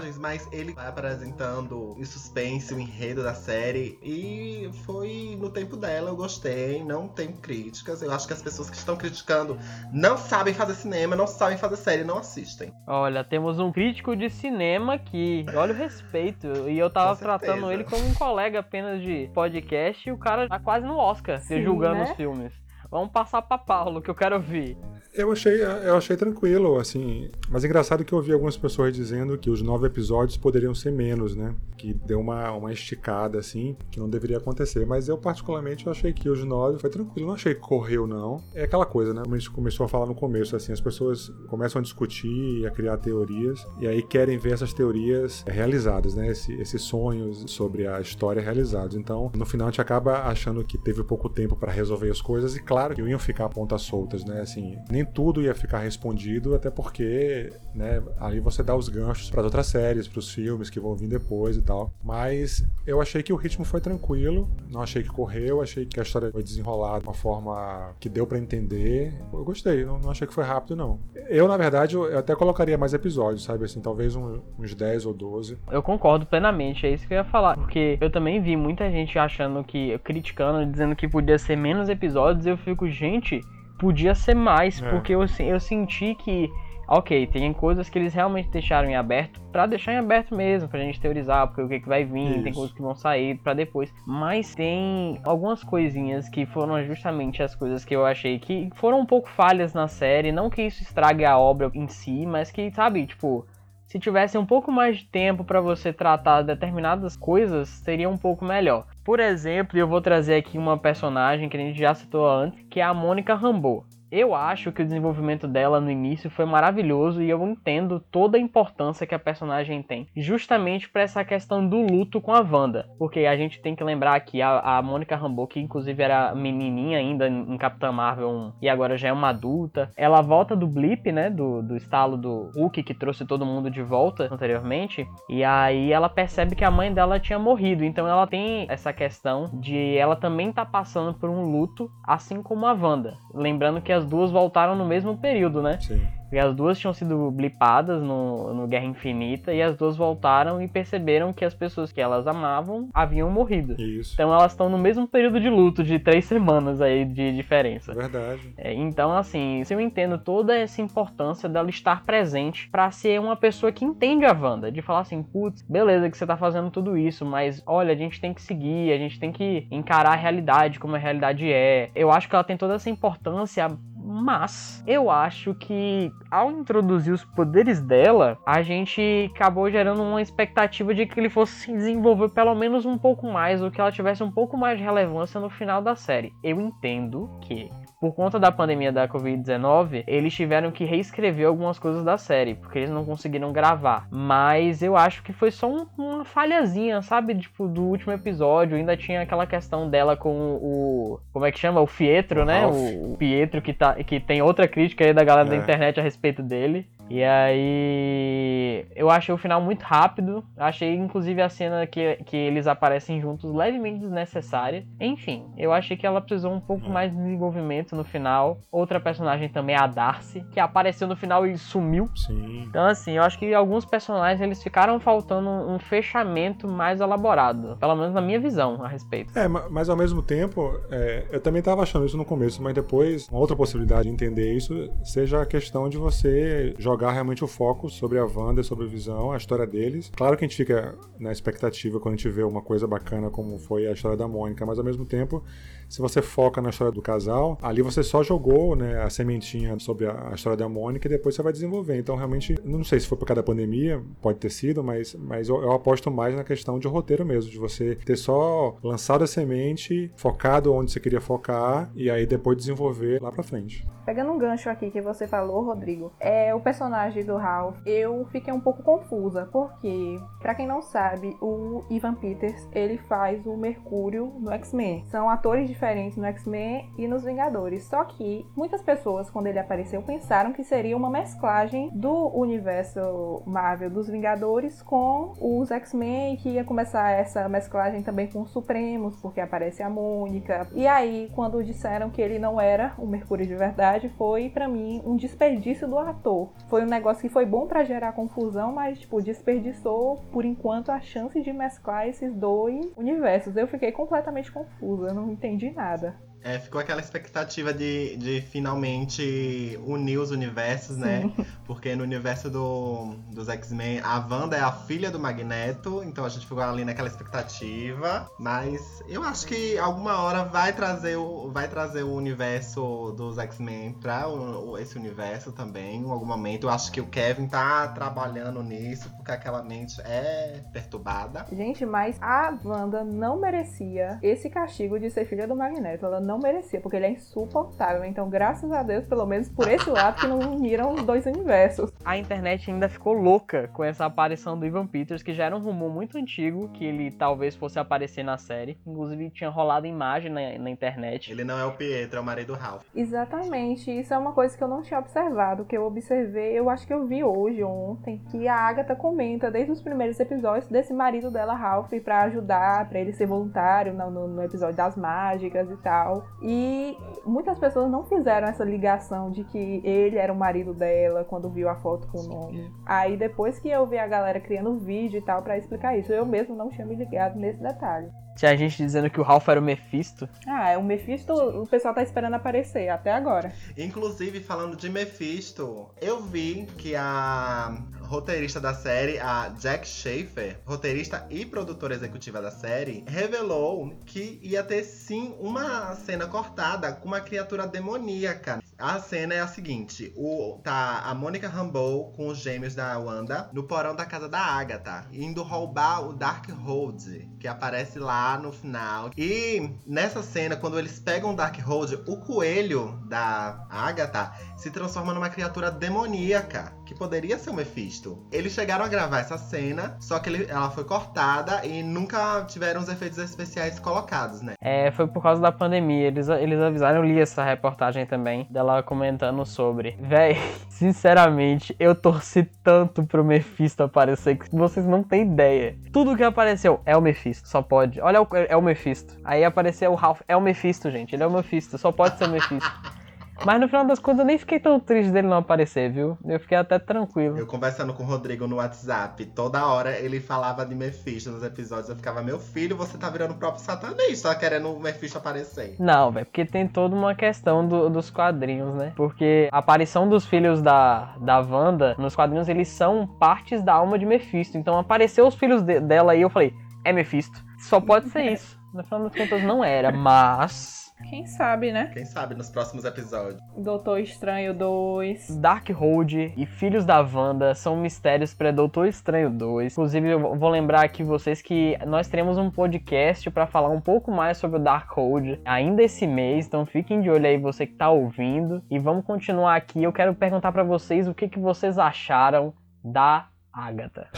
personagens, mas ele vai apresentando o suspense, o enredo da série e foi no tempo dela, eu gostei, não tenho críticas. Eu acho que as pessoas que estão criticando não sabem fazer cinema, não sabem fazer série, não assistem. Olha, temos um crítico de cinema aqui. Olha o respeito. E eu tava tratando ele como um colega apenas de podcast e o cara tá quase no Oscar, Sim, julgando né? os filmes. Vamos passar pra Paulo, que eu quero ouvir. Eu achei, eu achei tranquilo, assim. Mas é engraçado que eu ouvi algumas pessoas dizendo que os nove episódios poderiam ser menos, né? Que deu uma, uma esticada, assim, que não deveria acontecer. Mas eu, particularmente, eu achei que os nove foi tranquilo. Não achei que correu, não. É aquela coisa, né? Como a gente começou a falar no começo, assim, as pessoas começam a discutir, a criar teorias, e aí querem ver essas teorias realizadas, né? Esse- esses sonhos sobre a história realizados. Então, no final, a gente acaba achando que teve pouco tempo para resolver as coisas, e claro que iam ficar pontas soltas, né? Assim, nem tudo ia ficar respondido, até porque, né, aí você dá os ganchos para outras séries, para os filmes que vão vir depois e tal. Mas eu achei que o ritmo foi tranquilo, não achei que correu, achei que a história foi desenrolada de uma forma que deu para entender. Eu gostei, não, não achei que foi rápido, não. Eu, na verdade, eu até colocaria mais episódios, sabe? Assim, talvez um- uns 10 ou 12. Eu concordo plenamente, é isso que eu ia falar. Porque eu também vi muita gente achando que, criticando, dizendo que podia ser menos episódios. E eu fico, gente, podia ser mais. É. Porque eu, eu senti que, ok, tem coisas que eles realmente deixaram em aberto. Pra deixar em aberto mesmo, pra gente teorizar, porque o que, que vai vir, tem Isso. coisas que vão sair pra depois. Mas tem algumas coisinhas que foram justamente as coisas que eu achei que foram um pouco falhas na série. Não que isso estrague a obra em si, mas que, sabe, tipo se tivesse um pouco mais de tempo para você tratar determinadas coisas, seria um pouco melhor. Por exemplo, eu vou trazer aqui uma personagem que a gente já citou antes, que é a Mônica Rambeau. Eu acho que o desenvolvimento dela no início foi maravilhoso e eu entendo toda a importância que a personagem tem, justamente para essa questão do luto com a Wanda, porque a gente tem que lembrar que a, a Mônica Rambeau, que inclusive era menininha ainda em Capitã Marvel 1 e agora já é uma adulta, ela volta do blip, né, do, do estalo do Hulk que trouxe todo mundo de volta anteriormente, e aí ela percebe que a mãe dela tinha morrido, então ela tem essa questão de ela também tá passando por um luto, assim como a Wanda. Lembrando que as duas voltaram no mesmo período, né? Sim. E as duas tinham sido blipadas no, no Guerra Infinita e as duas voltaram e perceberam que as pessoas que elas amavam haviam morrido. Isso. Então elas estão no mesmo período de luto, de três semanas aí de diferença. Verdade. É, então, assim, se eu entendo toda essa importância dela estar presente pra ser uma pessoa que entende a Wanda, de falar assim, putz, beleza que você tá fazendo tudo isso, mas olha, a gente tem que seguir, a gente tem que encarar a realidade como a realidade é. Eu acho que ela tem toda essa importância mas eu acho que ao introduzir os poderes dela, a gente acabou gerando uma expectativa de que ele fosse se desenvolver pelo menos um pouco mais, ou que ela tivesse um pouco mais de relevância no final da série. Eu entendo que por conta da pandemia da Covid-19, eles tiveram que reescrever algumas coisas da série, porque eles não conseguiram gravar. Mas eu acho que foi só um, uma falhazinha, sabe? Tipo, do último episódio. Ainda tinha aquela questão dela com o. Como é que chama? O Pietro, né? O, o Pietro, que, tá, que tem outra crítica aí da galera é. da internet a respeito dele. E aí. Eu achei o final muito rápido. Achei, inclusive, a cena que, que eles aparecem juntos levemente desnecessária. Enfim, eu achei que ela precisou um pouco mais de desenvolvimento no final. Outra personagem também é a Darcy, que apareceu no final e sumiu. Sim. Então, assim, eu acho que alguns personagens eles ficaram faltando um fechamento mais elaborado. Pelo menos na minha visão a respeito. É, mas ao mesmo tempo, é, eu também tava achando isso no começo, mas depois, uma outra possibilidade de entender isso seja a questão de você jogar realmente o foco sobre a Wanda, sobre a visão, a história deles. Claro que a gente fica na expectativa quando a gente vê uma coisa bacana como foi a história da Mônica, mas ao mesmo tempo se você foca na história do casal, ali você só jogou né, a sementinha sobre a, história da Mônica e depois você vai desenvolver. Então, realmente, não sei se foi por causa da pandemia, pode ter sido, mas, mas eu, eu aposto mais na questão de roteiro mesmo, de você ter só lançado a semente, focado onde você queria focar e aí depois desenvolver lá pra frente. Pegando um gancho aqui que você falou, Rodrigo, é o personagem do Ralph, eu fiquei um pouco confusa, porque, para quem não sabe, o Ivan Peters, ele faz o Mercúrio no X-Men. São atores diferentes no X-Men e nos Vingadores. Só que muitas pessoas, quando ele apareceu, pensaram que seria uma mesclagem do universo Marvel dos Vingadores com os X-Men, que ia começar essa mesclagem também com os Supremos, porque aparece a Mônica. E aí, quando disseram que ele não era o Mercúrio de verdade, foi para mim um desperdício do ator. Foi um negócio que foi bom para gerar confusão, mas tipo, desperdiçou por enquanto a chance de mesclar esses dois universos. Eu fiquei completamente confusa, não entendi nada. É, ficou aquela expectativa de, de finalmente unir os universos, né? Sim. Porque no universo do, dos X-Men, a Wanda é a filha do Magneto, então a gente ficou ali naquela expectativa. Mas eu acho que alguma hora vai trazer o, vai trazer o universo dos X-Men pra o, esse universo também, em algum momento. Eu acho que o Kevin tá trabalhando nisso, porque aquela mente é perturbada. Gente, mas a Wanda não merecia esse castigo de ser filha do Magneto. Ela não não merecia, porque ele é insuportável. Então, graças a Deus, pelo menos por esse lado, que não uniram os dois universos. A internet ainda ficou louca com essa aparição do Ivan Peters, que já era um rumor muito antigo que ele talvez fosse aparecer na série. Inclusive, tinha rolado imagem na, na internet. Ele não é o Pietro, é o marido Ralph. Exatamente. Isso é uma coisa que eu não tinha observado, que eu observei, eu acho que eu vi hoje, ontem, que a Agatha comenta desde os primeiros episódios desse marido dela, Ralph, para ajudar, para ele ser voluntário no, no, no episódio das mágicas e tal. E muitas pessoas não fizeram essa ligação de que ele era o marido dela quando viu a foto com o nome. Aí depois que eu vi a galera criando vídeo e tal para explicar isso, eu mesmo não tinha me ligado nesse detalhe. Tinha gente dizendo que o Ralph era o Mephisto. Ah, é o Mephisto, o pessoal tá esperando aparecer até agora. Inclusive, falando de Mephisto, eu vi que a roteirista da série, a Jack Schaefer, roteirista e produtora executiva da série, revelou que ia ter sim uma cena cortada com uma criatura demoníaca. A cena é a seguinte: o, tá a Mônica Rambeau com os gêmeos da Wanda no porão da casa da Agatha, indo roubar o Darkhold, que aparece lá no final. E nessa cena, quando eles pegam o Darkhold, o coelho da Agatha se transforma numa criatura demoníaca, que poderia ser o Mephisto. Eles chegaram a gravar essa cena, só que ele- ela foi cortada e nunca tiveram os efeitos especiais colocados, né? É, foi por causa da pandemia. Eles, eles avisaram, eu li essa reportagem também, dela comentando sobre. Véi, sinceramente, eu torci tanto pro Mephisto aparecer que vocês não têm ideia. Tudo que apareceu é o Mephisto, só pode. Olha, o- é o Mephisto. Aí apareceu o Ralph, é o Mephisto, gente. Ele é o Mephisto, só pode ser o Mephisto. Mas no final das contas eu nem fiquei tão triste dele não aparecer, viu? Eu fiquei até tranquilo. Eu conversando com o Rodrigo no WhatsApp, toda hora ele falava de Mephisto nos episódios. Eu ficava, meu filho, você tá virando o próprio satanista, querendo o Mephisto aparecer. Não, velho, porque tem toda uma questão do- dos quadrinhos, né? Porque a aparição dos filhos da, da Wanda nos quadrinhos, eles são partes da alma de Mephisto. Então apareceu os filhos de- dela aí, eu falei, é Mephisto. Só pode ser isso. No final das contas não era, mas. Quem sabe, né? Quem sabe nos próximos episódios. Doutor Estranho 2. Darkhold e Filhos da Wanda são mistérios para Doutor Estranho 2. Inclusive, eu vou lembrar aqui vocês que nós teremos um podcast para falar um pouco mais sobre o Darkhold ainda esse mês, então fiquem de olho aí você que tá ouvindo. E vamos continuar aqui. Eu quero perguntar para vocês o que, que vocês acharam da Agatha.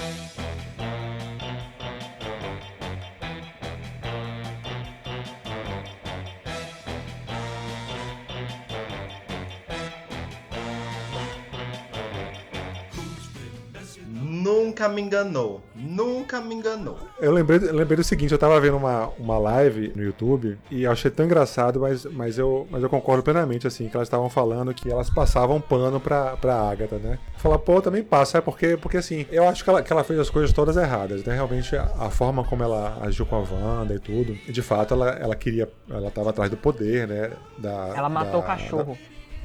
Nunca me enganou. Nunca me enganou. Eu lembrei, eu lembrei do seguinte, eu tava vendo uma, uma live no YouTube e eu achei tão engraçado, mas, mas, eu, mas eu concordo plenamente, assim, que elas estavam falando que elas passavam pano pra, pra Agatha, né? Falar, pô, também passa, é porque, porque assim, eu acho que ela, que ela fez as coisas todas erradas, né? Realmente a, a forma como ela agiu com a Wanda e tudo, e de fato ela, ela queria, ela tava atrás do poder, né? Da, Ela matou o da- cachorro.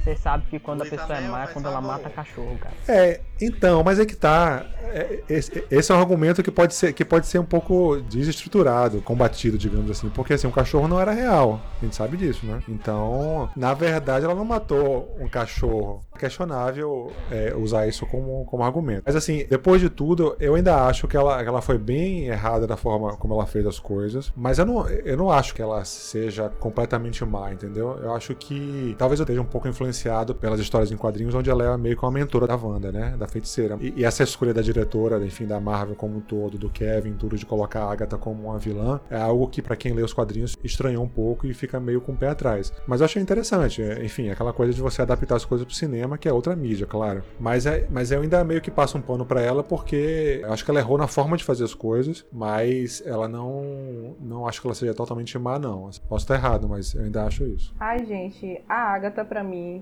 Você sabe que quando a Luísa pessoa é Mel, má é quando ela mata cachorro, cara. É, então, mas é que tá. é, Esse, esse é um argumento que pode, ser, que pode ser um pouco desestruturado, combatido, digamos assim. Porque assim, o cachorro não era real. A gente sabe disso, né? Então, na verdade, ela não matou um cachorro. É questionável é, usar isso como, como argumento. Mas assim, depois de tudo, eu ainda acho que ela, que ela foi bem errada da forma como ela fez as coisas. Mas eu não, eu não acho que ela seja completamente má, entendeu? Eu acho que talvez eu esteja um pouco influenciado pelas histórias em quadrinhos, onde ela é meio que uma mentora da Wanda, né? Da feiticeira. E, e essa escolha da diretora, enfim, da Marvel como um todo, do Kevin, tudo de colocar a Agatha como uma vilã, é algo que, pra quem lê os quadrinhos, estranhou um pouco e fica meio com o pé atrás. Mas eu achei interessante. é, Enfim, aquela coisa de você adaptar as coisas pro cinema, que é outra mídia, claro. Mas, é, mas eu ainda meio que passo um pano pra ela, porque eu acho que ela errou na forma de fazer as coisas, mas ela não. Não acho que ela seja totalmente má, não. Posso estar errado, mas eu ainda acho isso. Ai, gente, a Agatha pra mim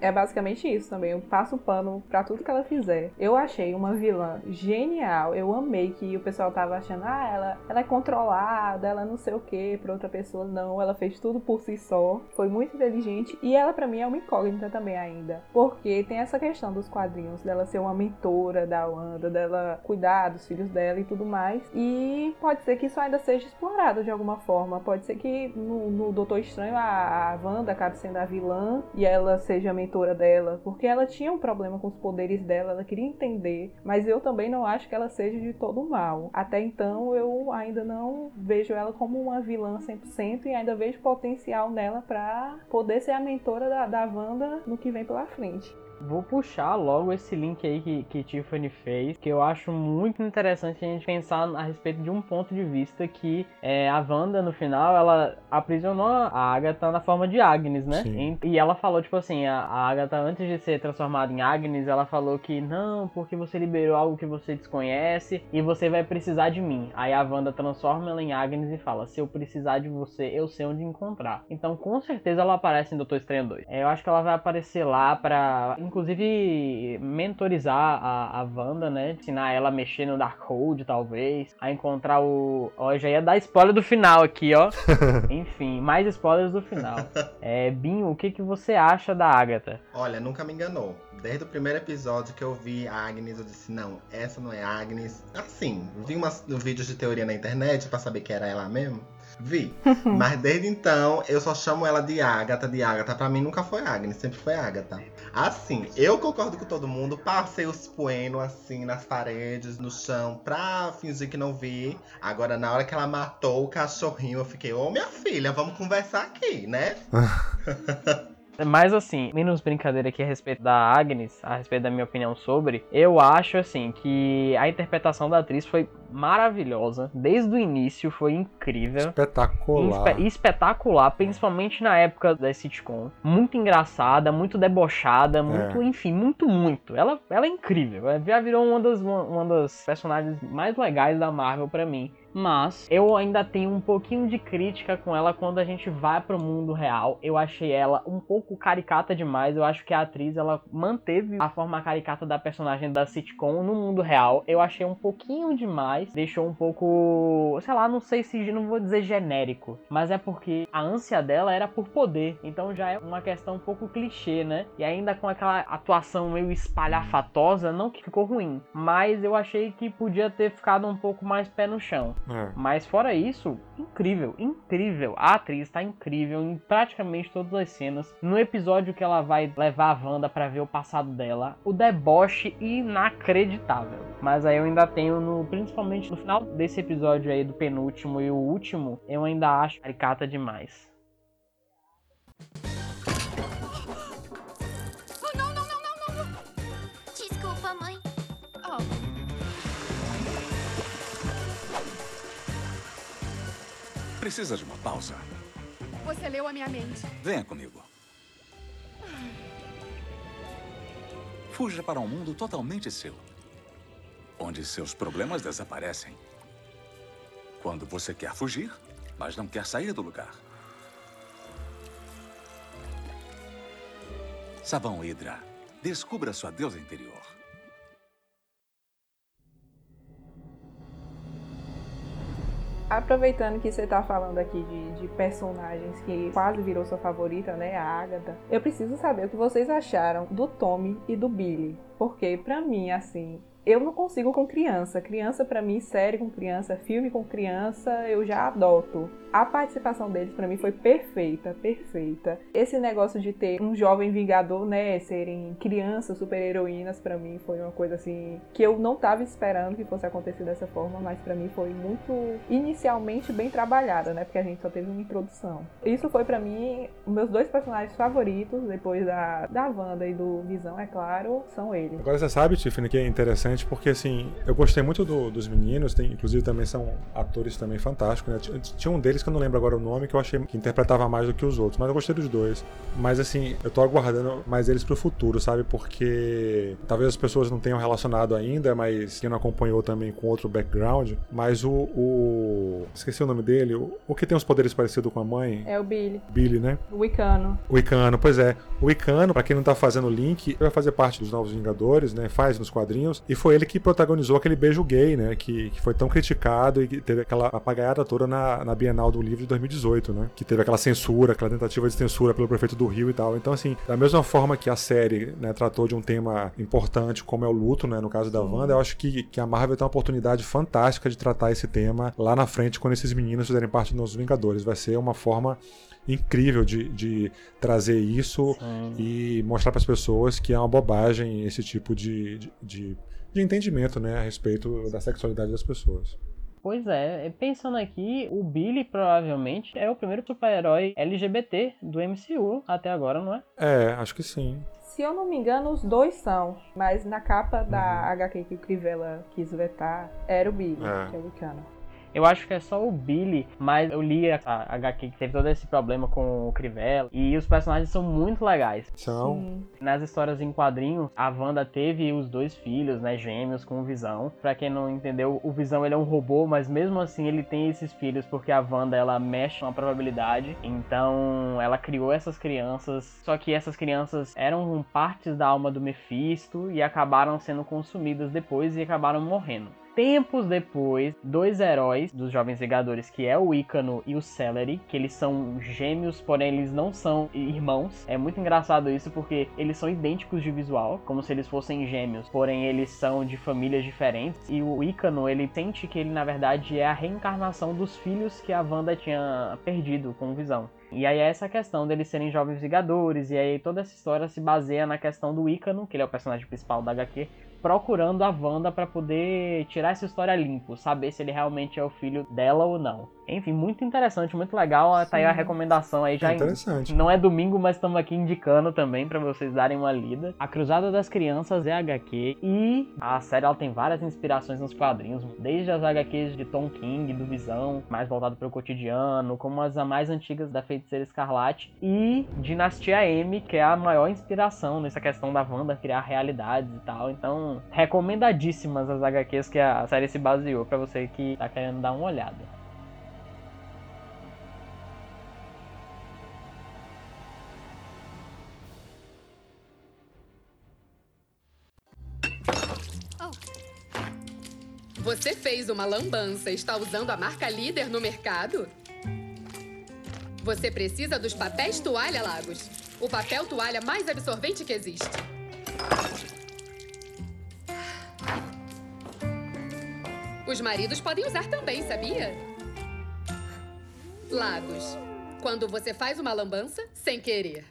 é basicamente isso também. Eu passo o pano pra tudo que ela fizer. Eu achei uma vilã genial. Eu amei que o pessoal tava achando, ah, ela, ela é controlada, ela não sei o que pra outra pessoa. Não, ela fez tudo por si só. Foi muito inteligente. E ela pra mim é uma incógnita também ainda. Porque tem essa questão dos quadrinhos, dela ser uma mentora da Wanda, dela cuidar dos filhos dela e tudo mais. E pode ser que isso ainda seja explorado de alguma forma. Pode ser que no, no Doutor Estranho a, a Wanda acabe sendo a vilã e ela seja a mentora dela. Porque ela tinha um problema com os poderes dela, ela queria entender. Mas eu também não acho que ela seja de todo mal. Até então eu ainda não vejo ela como uma vilã 100% e ainda vejo potencial nela pra poder ser a mentora da, da Wanda no que vem pela frente. Vou puxar logo esse link aí que, que Tiffany fez, que eu acho muito interessante a gente pensar a respeito de um ponto de vista que é, a Wanda, no final, ela aprisionou a Agatha na forma de Agnes, né? Sim. E, ela falou, tipo assim, a, a Agatha, antes de ser transformada em Agnes, ela falou que não, porque você liberou algo que você desconhece e você vai precisar de mim. Aí a Wanda transforma ela em Agnes e fala, se eu precisar de você, eu sei onde encontrar. Então, com certeza, ela aparece em Doutor Estranho 2. É, eu acho que ela vai aparecer lá pra inclusive mentorizar a, a Wanda, né? Ensinar ela a mexer no Darkhold, talvez. A encontrar o. Ó, já ia dar spoiler do final aqui, ó. Enfim, mais spoilers do final. É, Binho, o que, que você acha da Agatha? Olha, nunca me enganou. Desde o primeiro episódio que eu vi a Agnes, eu disse, não, essa não é a Agnes. Assim, vi umas vídeos de teoria na internet pra saber que era ela mesmo. Vi. Mas desde então, eu só chamo ela de Agatha, de Agatha. Pra mim nunca foi Agnes, sempre foi Agatha. Assim, eu concordo com todo mundo. Passei os poenos assim nas paredes, no chão, pra fingir que não vi. Agora, na hora que ela matou o cachorrinho, eu fiquei, ô minha filha, vamos conversar aqui, né? Mas assim, menos brincadeira aqui a respeito da Agnes, a respeito da minha opinião sobre, eu acho assim que a interpretação da atriz foi maravilhosa, desde o início foi incrível. Espetacular. Espe espetacular, principalmente na época da sitcom. Muito engraçada, muito debochada, muito, É. enfim, muito, muito. Ela, ela é incrível. Ela já virou uma das, uma, uma das personagens mais legais da Marvel pra mim. Mas eu ainda tenho um pouquinho de crítica com ela quando a gente vai pro mundo real. Eu achei ela um pouco caricata demais. Eu acho que a atriz ela manteve a forma caricata da personagem da sitcom no mundo real. Eu achei um pouquinho demais. Deixou um pouco, sei lá, não sei se não vou dizer genérico, mas é porque a ânsia dela era por poder. Então já é uma questão um pouco clichê, né? E ainda com aquela atuação meio espalhafatosa, não que ficou ruim, mas eu achei que podia ter ficado um pouco mais pé no chão. É. Mas fora isso, incrível, incrível. A atriz tá incrível em praticamente todas as cenas. No episódio que ela vai levar a Wanda pra ver o passado dela, o deboche inacreditável. Mas aí eu ainda tenho no, principalmente no final desse episódio aí do penúltimo e o último, eu ainda acho caricata demais. Precisa de uma pausa? Você leu a minha mente. Venha comigo. Fuja para um mundo totalmente seu, onde seus problemas desaparecem. Quando você quer fugir, mas não quer sair do lugar. Sabão Hidra, descubra sua deusa interior. Aproveitando que você tá falando aqui de, de personagens que quase virou sua favorita, né? A Agatha. Eu preciso saber o que vocês acharam do Tommy e do Billy. Porque, pra mim, assim, eu não consigo com criança. Criança, pra mim, série com criança, filme com criança, eu já adoto. A participação deles, pra mim, foi perfeita, perfeita. Esse negócio de ter um jovem vingador, né, serem crianças super-heroínas, pra mim, foi uma coisa assim que eu não tava esperando que fosse acontecer dessa forma, mas pra mim foi muito inicialmente bem trabalhada, né, porque a gente só teve uma introdução. Isso foi pra mim meus dois personagens favoritos, depois da, da Wanda e do Visão, é claro, são eles. Agora você sabe, Tiffany, que é interessante porque assim, eu gostei muito do- dos meninos, tem, inclusive também são atores também fantásticos, né? Tinha- um deles que eu não lembro agora o nome, que eu achei que interpretava mais do que os outros, mas eu gostei dos dois. Mas assim, eu tô aguardando mais eles pro futuro, sabe? Porque talvez as pessoas não tenham relacionado ainda, mas quem não acompanhou também com outro background, mas o. o- esqueci o nome dele, o, o que tem os poderes parecidos com a mãe, É o Billy, Billy, né? o Wicano. O Icano, pois é. O Icano, pra quem não tá fazendo o link, vai fazer parte dos Novos Vingadores, né? Faz nos quadrinhos. E foi ele que protagonizou aquele beijo gay, né? Que, que foi tão criticado e que teve aquela apagaiada toda na, na Bienal do Livro de 2018, né? Que teve aquela censura, aquela tentativa de censura pelo prefeito do Rio e tal. Então, assim, da mesma forma que a série né, tratou de um tema importante, como é o luto, né? No caso da Wanda, eu acho que, que a Marvel tem uma oportunidade fantástica de tratar esse tema lá na frente, quando esses meninos fizerem parte dos Vingadores. Vai ser uma forma incrível de, de trazer isso e mostrar para as pessoas que é uma bobagem esse tipo de, de, de- de entendimento né, a respeito da sexualidade das pessoas. Pois é, pensando aqui, o Billy provavelmente é o primeiro super-herói LGBT do MCU até agora, não é? É, acho que sim. Se eu não me engano, os dois são. Mas na capa da HQ que o Crivella quis vetar, era o Billy, É. que é o Wicano. Eu acho que é só o Billy, mas eu li a a HQ que teve todo esse problema com o Crivella e os personagens são muito legais. São. Sim. Nas histórias em quadrinhos, a Wanda teve os dois filhos, né, gêmeos com o Visão. Pra quem não entendeu, o Visão ele é um robô, mas mesmo assim ele tem esses filhos porque a Wanda ela mexe com a probabilidade. Então, ela criou essas crianças, só que essas crianças eram partes da alma do Mephisto e acabaram sendo consumidas depois e acabaram morrendo. Tempos depois, dois heróis dos Jovens Vingadores, que é o Ícano e o Celery, que eles são gêmeos, porém eles não são irmãos. É muito engraçado isso porque eles são idênticos de visual, como se eles fossem gêmeos, porém eles são de famílias diferentes. E o Ícano, ele sente que ele na verdade é a reencarnação dos filhos que a Wanda tinha perdido com Visão. E aí é essa questão deles serem jovens vingadores, e aí toda essa história se baseia na questão do Ícano, que ele é o personagem principal da HQ, procurando a Wanda para poder tirar essa história limpo, saber se ele realmente é o filho dela ou não. Enfim, muito interessante, muito legal. Sim. Tá aí a recomendação aí já. É interessante. Não é domingo, mas estamos aqui indicando também para vocês darem uma lida. A Cruzada das Crianças é HQ e a série ela tem várias inspirações nos quadrinhos, desde as HQs de Tom King, do Visão, mais voltado para o cotidiano, como as mais antigas da Feiticeira Escarlate e Dinastia M, que é a maior inspiração nessa questão da Wanda criar realidades e tal. Então, recomendadíssimas as HQs que a série se baseou para você que tá querendo dar uma olhada. Você fez uma lambança. Está usando a marca líder no mercado? Você precisa dos papéis toalha Lagos. O papel toalha mais absorvente que existe. Os maridos podem usar também, sabia? Lagos. Quando você faz uma lambança sem querer.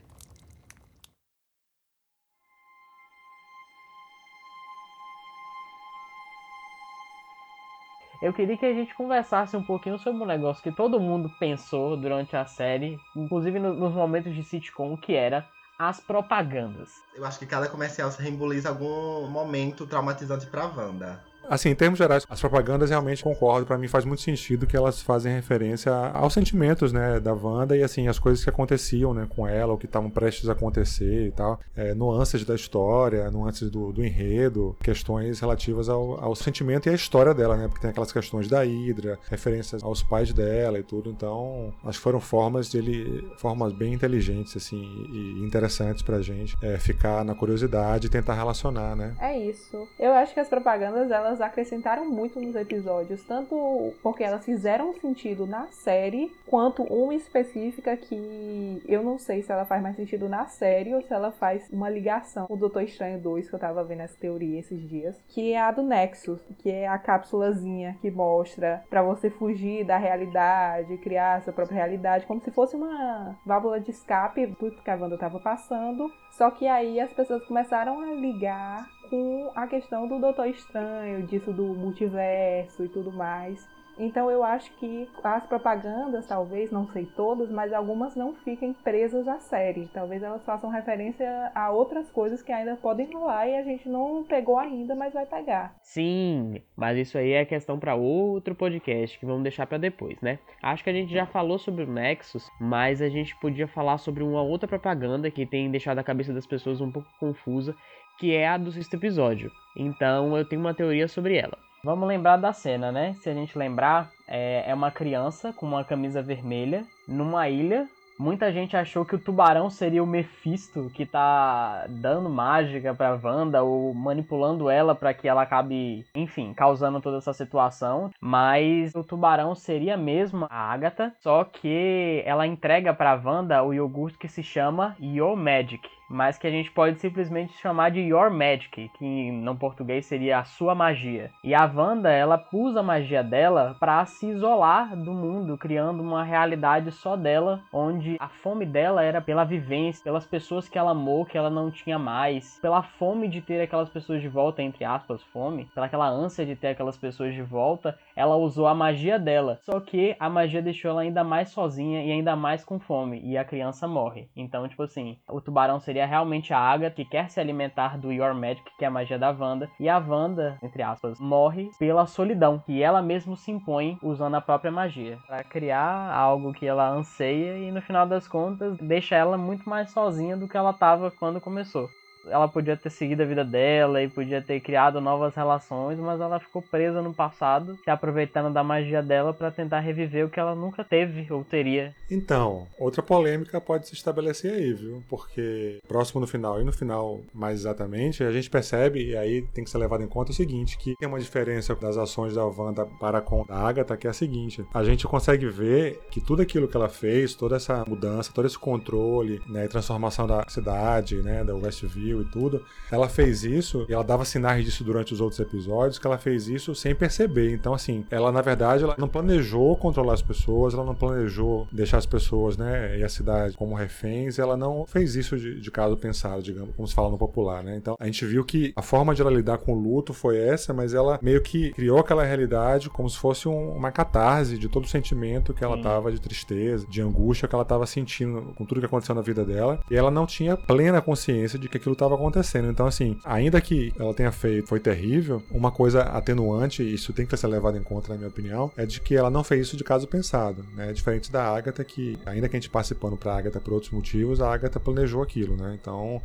Eu queria que a gente conversasse um pouquinho sobre um negócio que todo mundo pensou durante a série, inclusive no, nos momentos de sitcom, que era as propagandas. Eu acho que cada comercial se reemboliza algum momento traumatizante pra Wanda. Assim, em termos gerais, as propagandas realmente concordo. Para mim faz muito sentido que elas fazem referência aos sentimentos, né, da Wanda e assim as coisas que aconteciam, né, com ela, ou que estavam prestes a acontecer e tal, é, nuances da história, nuances do, do enredo, questões relativas ao, ao, sentimento e à história dela, né, porque tem aquelas questões da Hydra, referências aos pais dela e tudo. Então, acho que foram formas dele, formas bem inteligentes assim e interessantes pra gente é, ficar na curiosidade e tentar relacionar, né? É isso. Eu acho que as propagandas elas elas acrescentaram muito nos episódios, tanto porque elas fizeram sentido na série, quanto uma específica que eu não sei se ela faz mais sentido na série ou se ela faz uma ligação com o Doutor Estranho 2, que eu tava vendo essa teoria esses dias, que é a do Nexus, que é a cápsulazinha que mostra para você fugir da realidade, criar a sua própria realidade, como se fosse uma válvula de escape, tudo que a Wanda tava passando. Só que aí as pessoas começaram a ligar com a questão do Doutor Estranho, disso do multiverso e tudo mais. Então eu acho que as propagandas, talvez, não sei todas, mas algumas não fiquem presas à série. Talvez elas façam referência a outras coisas que ainda podem rolar e a gente não pegou ainda, mas vai pegar. Sim, mas isso aí é questão para outro podcast que vamos deixar para depois, né? Acho que a gente já falou sobre o Nexus, mas a gente podia falar sobre uma outra propaganda que tem deixado a cabeça das pessoas um pouco confusa, que é a do sexto episódio. Então eu tenho uma teoria sobre ela. Vamos lembrar da cena, né? Se a gente lembrar, é, é uma criança com uma camisa vermelha numa ilha Muita gente achou que o tubarão seria o Mephisto que tá dando mágica pra Wanda ou manipulando ela para que ela acabe, enfim, causando toda essa situação. Mas o tubarão seria mesmo a Agatha, só que ela entrega pra Wanda o iogurte que se chama Your Magic, mas que a gente pode simplesmente chamar de Your Magic, que no português seria a sua magia. E a Wanda, ela usa a magia dela para se isolar do mundo, criando uma realidade só dela, onde onde a fome dela era pela vivência, pelas pessoas que ela amou, que ela não tinha mais, pela fome de ter aquelas pessoas de volta, entre aspas, fome, pela aquela ânsia de ter aquelas pessoas de volta, ela usou a magia dela. Só que a magia deixou ela ainda mais sozinha e ainda mais com fome, e a criança morre. Então, tipo assim, o tubarão seria realmente a Agatha que quer se alimentar do Your Magic, que é a magia da Wanda, e a Wanda, entre aspas, morre pela solidão, que ela mesma se impõe usando a própria magia, para criar algo que ela anseia e no final das contas deixa ela muito mais sozinha do que ela estava quando começou. Ela podia ter seguido a vida dela e podia ter criado novas relações, mas ela ficou presa no passado, se aproveitando da magia dela para tentar reviver o que ela nunca teve ou teria. Então, outra polêmica pode se estabelecer aí, viu? Porque próximo no final e no final mais exatamente, a gente percebe, e aí tem que ser levado em conta o seguinte, que tem uma diferença das ações da Wanda para com a Agatha, que é a seguinte, a gente consegue ver que tudo aquilo que ela fez, toda essa mudança, todo esse controle, né, transformação da cidade, né, da Westview e tudo, ela fez isso, e ela dava sinais disso durante os outros episódios, que ela fez isso sem perceber. Então, assim, ela na verdade ela não planejou controlar as pessoas, ela não planejou deixar as pessoas, né, e a cidade como reféns, ela não fez isso de, de caso pensado, digamos, como se fala no popular, né? Então, a gente viu que a forma de ela lidar com o luto foi essa, mas ela meio que criou aquela realidade como se fosse um, uma catarse de todo o sentimento que ela Sim. tava de tristeza, de angústia que ela tava sentindo com tudo que aconteceu na vida dela, e ela não tinha plena consciência de que aquilo estava acontecendo. Então, assim, ainda que ela tenha feito, foi terrível, uma coisa atenuante, e isso tem que ser levado em conta, na minha opinião, é de que ela não fez isso de caso pensado, né? Diferente da Agatha, que ainda que a gente passe pano pra Agatha por outros motivos, a Agatha planejou aquilo, né? Então,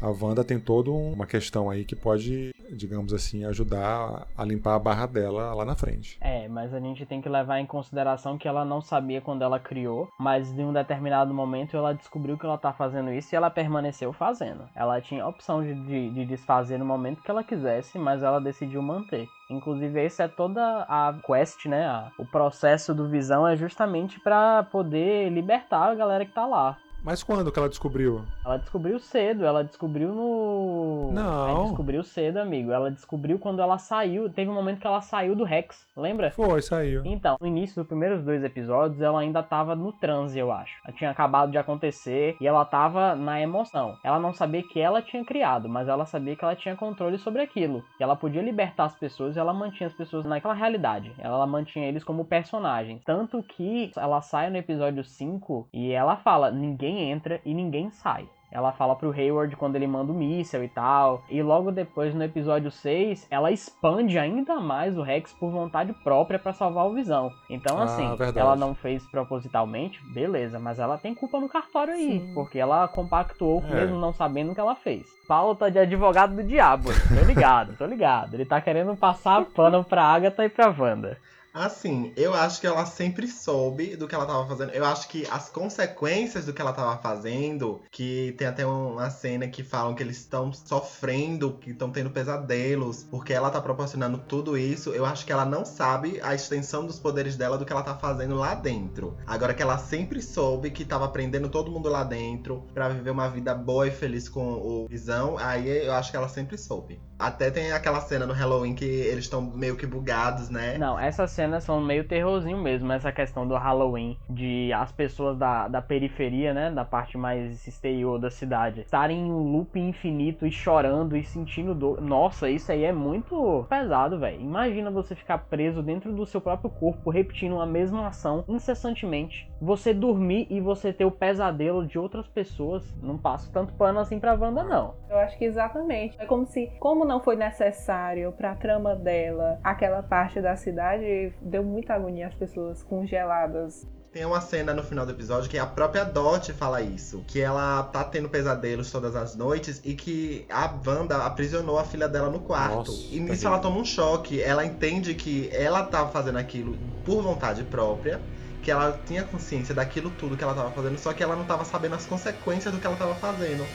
a Wanda tem toda uma questão aí que pode, digamos assim, ajudar a limpar a barra dela lá na frente. É, mas a gente tem que levar em consideração que ela não sabia quando ela criou, mas em um determinado momento ela descobriu que ela tá fazendo isso e ela permaneceu fazendo. Ela tinha a opção de, de, de desfazer no momento que ela quisesse, mas ela decidiu manter. Inclusive, esse é toda a quest, né? O processo do Visão é justamente para poder libertar a galera que tá lá. Mas quando que ela descobriu? Ela descobriu cedo, ela descobriu no. Não. Ela descobriu cedo, amigo. Ela descobriu quando ela saiu. Teve um momento que ela saiu do Rex, lembra? Foi, saiu. Então, no início dos primeiros dois episódios, ela ainda tava no transe, eu acho. Ela tinha acabado de acontecer e ela tava na emoção. Ela não sabia que ela tinha criado, mas ela sabia que ela tinha controle sobre aquilo. E ela podia libertar as pessoas e ela mantinha as pessoas naquela realidade. Ela mantinha eles como personagens. Tanto que ela sai no episódio 5 e ela fala: ninguém ninguém entra e ninguém sai. Ela fala pro Hayward quando ele manda o míssel e tal. E logo depois, no episódio 6, ela expande ainda mais o Rex por vontade própria para salvar o Visão. Então, ah, assim, verdade. ela não fez propositalmente, beleza, mas ela tem culpa no cartório aí. Sim. Porque ela compactuou é. mesmo não sabendo o que ela fez. Paulo tá de advogado do diabo. Tô ligado, tô ligado. Ele tá querendo passar pano pra Agatha e pra Wanda. Assim, eu acho que ela sempre soube do que ela tava fazendo. Eu acho que as consequências do que ela tava fazendo, que tem até uma cena que falam que eles estão sofrendo, que estão tendo pesadelos, porque ela tá proporcionando tudo isso. Eu acho que ela não sabe a extensão dos poderes dela do que ela tá fazendo lá dentro. Agora que ela sempre soube que tava prendendo todo mundo lá dentro para viver uma vida boa e feliz com o Visão, aí eu acho que ela sempre soube. Até tem aquela cena no Halloween que eles estão meio que bugados, né? Não, essa cena cenas são meio terrorzinho mesmo, essa questão do Halloween, de as pessoas da, da periferia, né, da parte mais exterior da cidade, estarem em um loop infinito e chorando e sentindo dor. Nossa, isso aí é muito pesado, velho. Imagina você ficar preso dentro do seu próprio corpo, repetindo a mesma ação incessantemente. Você dormir e você ter o pesadelo de outras pessoas. Não passo tanto pano assim pra Wanda, não. Eu acho que exatamente. É como se, como não foi necessário pra trama dela aquela parte da cidade, deu muita agonia às pessoas congeladas. Tem uma cena no final do episódio que a própria Dot fala isso. Que ela tá tendo pesadelos todas as noites e que a Wanda aprisionou a filha dela no quarto. Nossa, e nisso ela toma um choque. Ela entende que ela tava fazendo aquilo por vontade própria. Que ela tinha consciência daquilo tudo que ela tava fazendo, só que ela não tava sabendo as consequências do que ela tava fazendo.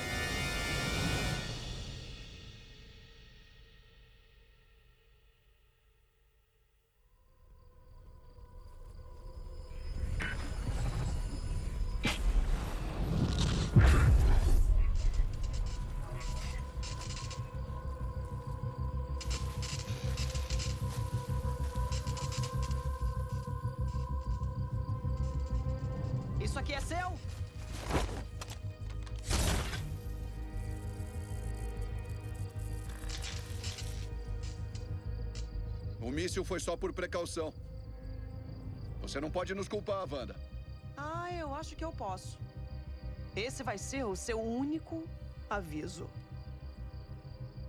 Míssil foi só por precaução. Você não pode nos culpar, Wanda. Ah, eu acho que eu posso. Esse vai ser o seu único aviso.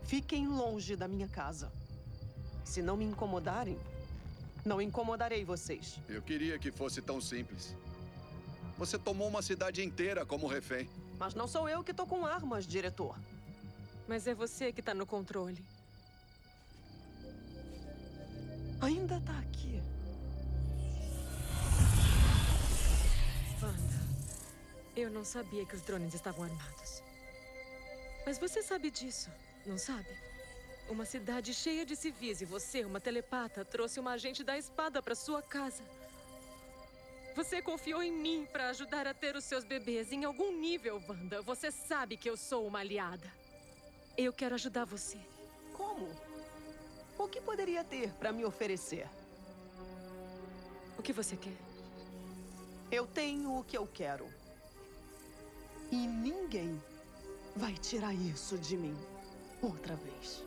Fiquem longe da minha casa. Se não me incomodarem, não incomodarei vocês. Eu queria que fosse tão simples. Você tomou uma cidade inteira como refém. Mas não sou eu que tô com armas, diretor. Mas é você que tá no controle. Ainda tá aqui. Wanda, eu não sabia que os drones estavam armados. Mas você sabe disso, não sabe? Uma cidade cheia de civis e você, uma telepata, trouxe uma agente da espada para sua casa. Você confiou em mim para ajudar a ter os seus bebês em algum nível, Wanda. Você sabe que eu sou uma aliada. Eu quero ajudar você. Como? O que poderia ter para me oferecer? O que você quer? Eu tenho o que eu quero. E ninguém vai tirar isso de mim outra vez.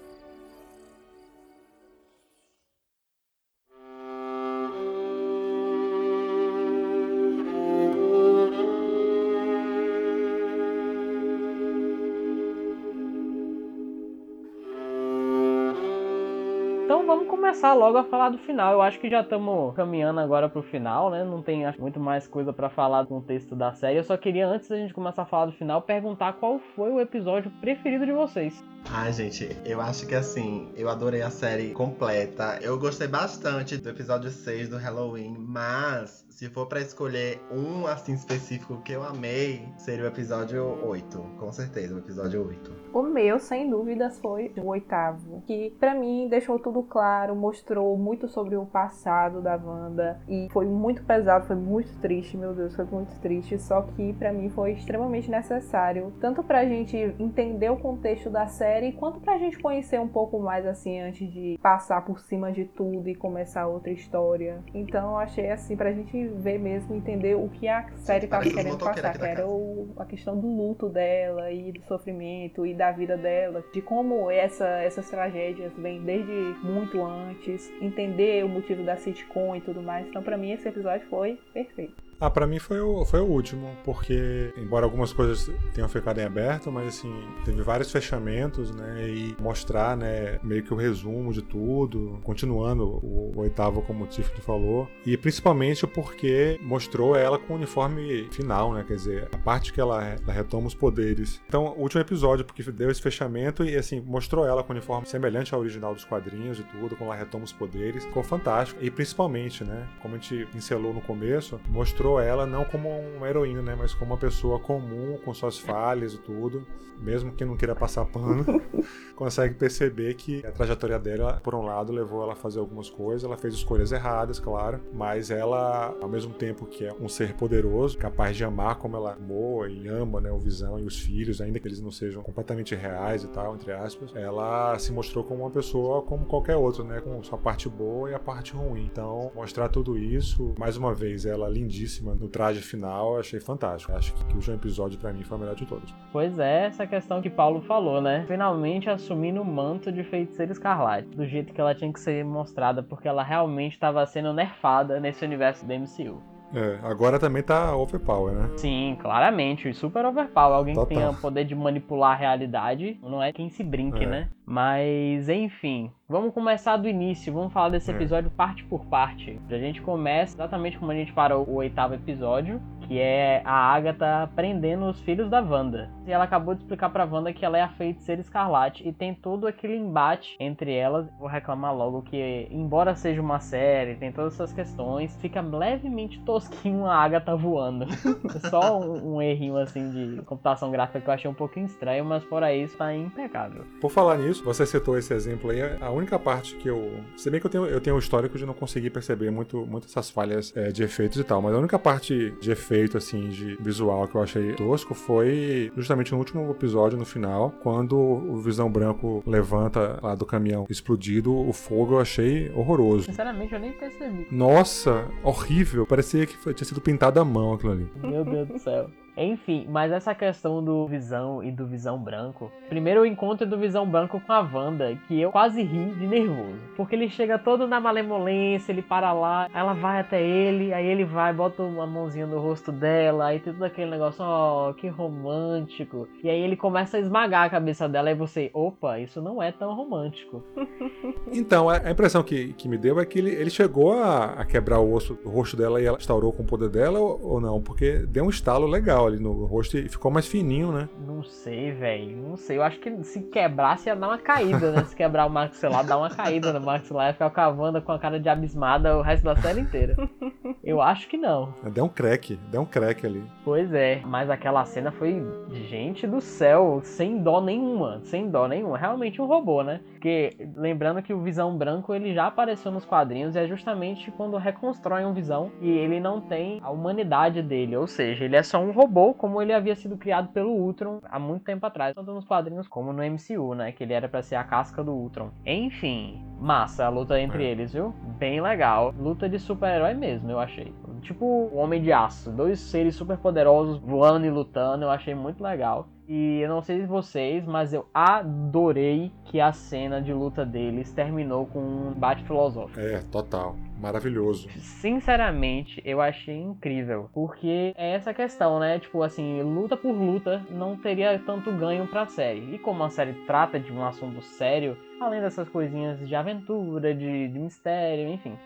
Começar logo a falar do final. Eu acho que já estamos caminhando agora pro final, né? Não tem acho, muito mais coisa para falar do contexto da série. Eu só queria, antes da gente começar a falar do final, perguntar qual foi o episódio preferido de vocês. Ai, gente, eu acho que assim, eu adorei a série completa. Eu gostei bastante do episódio 6 do Halloween, mas se for pra escolher um assim específico que eu amei, seria o episódio 8, com certeza, o episódio 8. O meu, sem dúvidas, foi o oitavo, que pra mim deixou tudo claro, mostrou muito sobre o passado da Wanda e foi muito pesado, foi muito triste, meu Deus, foi muito triste, só que pra mim foi extremamente necessário, tanto pra gente entender o contexto da série, quanto pra gente conhecer um pouco mais assim antes de passar por cima de tudo e começar outra história. Então achei assim pra gente ver mesmo, entender o que a série tava parece os querendo passar, que era o- a questão do luto dela e do sofrimento e da vida dela, de como essa, essas tragédias vêm desde muito antes, entender o motivo da sitcom e tudo mais. Então, pra mim, esse episódio foi perfeito. Ah, pra mim foi o, foi o último, porque, embora algumas coisas tenham ficado em aberto, mas assim, teve vários fechamentos, né? E mostrar, né, meio que o resumo de tudo, continuando o, o oitavo, como o Tiffany falou. E principalmente porque mostrou ela com o uniforme final, né? Quer dizer, a parte que ela, ela retoma os poderes. Então, o último episódio, porque deu esse fechamento e, assim, mostrou ela com o uniforme semelhante ao original dos quadrinhos e tudo, como ela retoma os poderes. Ficou fantástico. E principalmente, né? Como a gente pincelou no começo, mostrou ela não como uma heroína, né? Mas como uma pessoa comum, com suas falhas e tudo. Mesmo que não queira passar pano, consegue perceber que a trajetória dela, por um lado, levou ela a fazer algumas coisas. Ela fez escolhas erradas, claro. Mas ela, ao mesmo tempo que é um ser poderoso, capaz de amar como ela amou e ama, né? O Visão e os filhos, ainda que eles não sejam completamente reais e tal, entre aspas. Ela se mostrou como uma pessoa como qualquer outra, né? Com sua parte boa e a parte ruim. Então, mostrar tudo isso, mais uma vez, ela lindíssima no traje final, eu achei fantástico. Acho que o último episódio, pra mim, foi o melhor de todos. Pois é, essa questão que Paulo falou, né? Finalmente assumindo o manto de feiticeira escarlate, do jeito que ela tinha que ser mostrada, porque ela realmente estava sendo nerfada nesse universo da MCU. É, agora também tá overpower, né? Sim, claramente, super overpower. Alguém Total. que tenha o poder de manipular a realidade, não é quem se brinque, É. né? Mas, enfim, vamos começar do início, vamos falar desse É. episódio parte por parte. A gente começa exatamente como a gente parou o oitavo episódio, que é a Agatha prendendo os filhos da Wanda. E ela acabou de explicar pra Wanda que ela é a feiticeira escarlate e tem todo aquele embate entre elas. Vou reclamar logo que, embora seja uma série, tem todas essas questões, fica levemente tosquinho a Agatha voando. Só um, um errinho assim de computação gráfica que eu achei um pouquinho estranho, mas fora isso tá impecável. Por falar nisso, você citou esse exemplo aí, a única parte que eu. Se bem que eu tenho, eu tenho um histórico de não conseguir perceber muito, muito essas falhas é, de efeitos e tal, mas a única parte de efeito, assim, de visual que eu achei tosco foi justamente no último episódio, no final, quando o Visão Branco levanta lá do caminhão explodido, o fogo eu achei horroroso. Sinceramente, eu nem percebi. Nossa, horrível. Parecia que foi- tinha sido pintado à mão aquilo ali. Meu Deus do céu. Enfim, mas essa questão do Visão e do Visão Branco. Primeiro o encontro do Visão Branco com a Wanda, que eu quase ri de nervoso. Porque ele chega todo na malemolência, ele para lá, ela vai até ele, aí ele vai, bota uma mãozinha no rosto dela, aí tem todo aquele negócio, ó, que romântico. E aí ele começa a esmagar a cabeça dela e você, opa, isso não é tão romântico. Então, a impressão que, que me deu é que ele, ele chegou a, a quebrar o osso do rosto dela e ela instaurou com o poder dela ou, ou não? Porque deu um estalo legal legal ali no rosto e ficou mais fininho, né? Não sei, velho. Não sei. Eu acho que se quebrasse ia dar uma caída, né? Se quebrar o maxilar, dá uma caída no maxilar e ficar Wanda com a cara de abismada o resto da série inteira. Eu acho que não. Deu um crack, deu um crack ali. Pois é, mas aquela cena foi, gente do céu, sem dó nenhuma, sem dó nenhuma. Realmente um robô, né? Porque lembrando que o Visão Branco ele já apareceu nos quadrinhos e é justamente quando reconstroem um Visão e ele não tem a humanidade dele, ou seja, ele é só um robô como ele havia sido criado pelo Ultron há muito tempo atrás, tanto nos quadrinhos como no MCU, né? Que ele era para ser a casca do Ultron. Enfim, massa a luta entre É. eles, viu? Bem legal. Luta de super-herói mesmo, eu achei. Tipo o Homem de Aço, dois seres super poderosos voando e lutando, eu achei muito legal. E eu não sei vocês, mas eu adorei que a cena de luta deles terminou com um embate filosófico. É, total. Maravilhoso. Sinceramente, eu achei incrível. Porque é essa questão, né? Tipo assim, luta por luta não teria tanto ganho pra série. E como a série trata de um assunto sério, além dessas coisinhas de aventura, de, de mistério, enfim.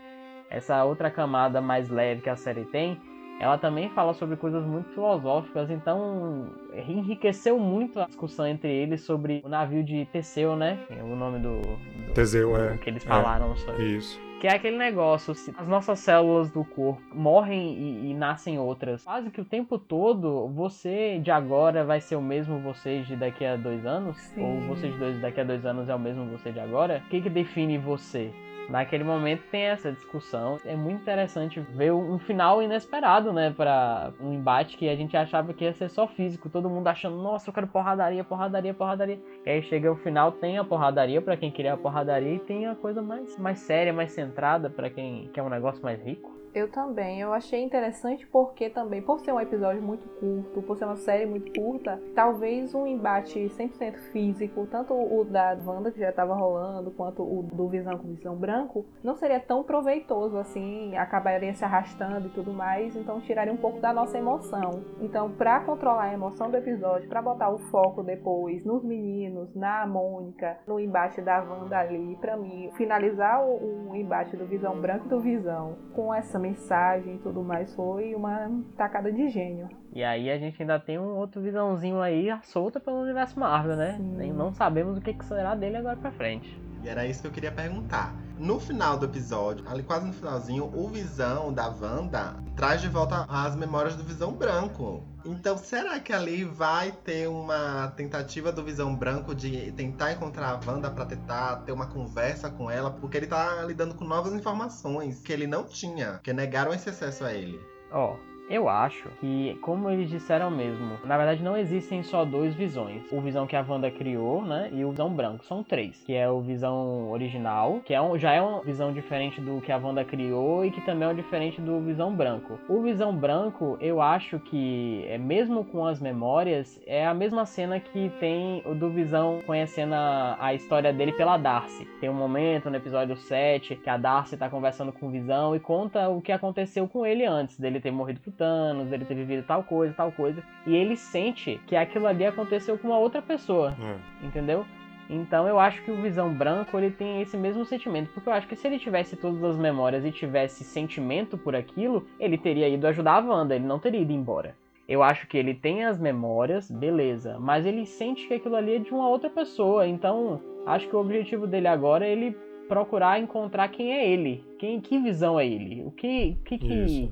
Essa outra camada mais leve que a série tem, ela também fala sobre coisas muito filosóficas, então enriqueceu muito a discussão entre eles sobre o navio de Teseu, né? É O nome do, do- Teseu, é. do que eles É. falaram sobre. Isso. Que é aquele negócio, se as nossas células do corpo morrem e, e nascem outras. Quase que o tempo todo, você de agora vai ser o mesmo você de daqui a dois anos? Sim. Ou você de dois, daqui a dois anos é o mesmo você de agora? O que, que define você? Naquele momento tem essa discussão. É muito interessante ver um final inesperado, né? Pra um embate que a gente achava que ia ser só físico. Todo mundo achando, nossa, eu quero porradaria, porradaria, porradaria. E aí chega o final, tem a porradaria pra quem queria a porradaria e tem a coisa mais, mais séria, mais centrada pra quem quer um negócio mais rico. Eu também. Eu achei interessante porque também, por ser um episódio muito curto, por ser uma série muito curta, talvez um embate 100% físico, tanto o da Wanda que já estava rolando, quanto o do Visão com Visão Branco, não seria tão proveitoso assim, acabaria se arrastando e tudo mais, então tiraria um pouco da nossa emoção. Então, pra controlar a emoção do episódio, pra botar o foco depois nos meninos, na Mônica, no embate da Wanda ali, pra mim, finalizar o, o embate do Visão Branco e do Visão com essa mensagem e tudo mais foi uma tacada de gênio. E aí a gente ainda tem um outro visãozinho aí solta pelo universo Marvel, né? Sim. Nem não sabemos o que, que será dele agora pra frente. E era isso que eu queria perguntar. No final do episódio, ali quase no finalzinho, o Visão da Wanda traz de volta as memórias do Visão Branco. Então, será que ali vai ter uma tentativa do Visão Branco de tentar encontrar a Wanda pra tentar ter uma conversa com ela? Porque ele tá lidando com novas informações que ele não tinha, que negaram esse acesso a ele. Ó, eu acho que, como eles disseram mesmo, na verdade não existem só dois visões. O visão que a Wanda criou, né? E o visão branco. São três. Que é o visão original, que é um, já é uma visão diferente do que a Wanda criou e que também é diferente do visão branco. O visão branco, eu acho que, é mesmo com as memórias, é a mesma cena que tem o do visão conhecendo a, a história dele pela Darcy. Tem um momento no episódio 7 que a Darcy tá conversando com o visão e conta o que aconteceu com ele antes dele ter morrido Thanos, dele ter vivido tal coisa, tal coisa. E ele sente que aquilo ali aconteceu com uma outra pessoa, É. entendeu? Então eu acho que o Visão Branco ele tem esse mesmo sentimento, porque eu acho que se ele tivesse todas as memórias e tivesse sentimento por aquilo, ele teria ido ajudar a Wanda, ele não teria ido embora. Eu acho que ele tem as memórias, beleza, mas ele sente que aquilo ali é de uma outra pessoa, então acho que o objetivo dele agora é ele procurar encontrar quem é ele, quem que visão é ele, o que que, que.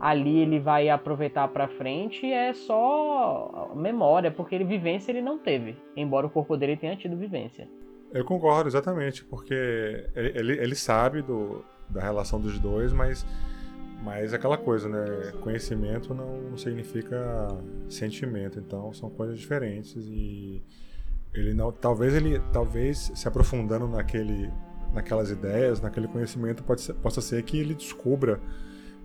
Ali ele vai aproveitar pra frente é só memória, porque ele vivência ele não teve, embora o corpo dele tenha tido vivência. Eu concordo, exatamente, porque ele, ele, sabe do, da relação dos dois, mas, mas aquela coisa, né? Conhecimento não significa sentimento, então são coisas diferentes e ele não, talvez ele, talvez se aprofundando naquele, naquelas ideias, naquele conhecimento, pode ser, possa ser que ele descubra,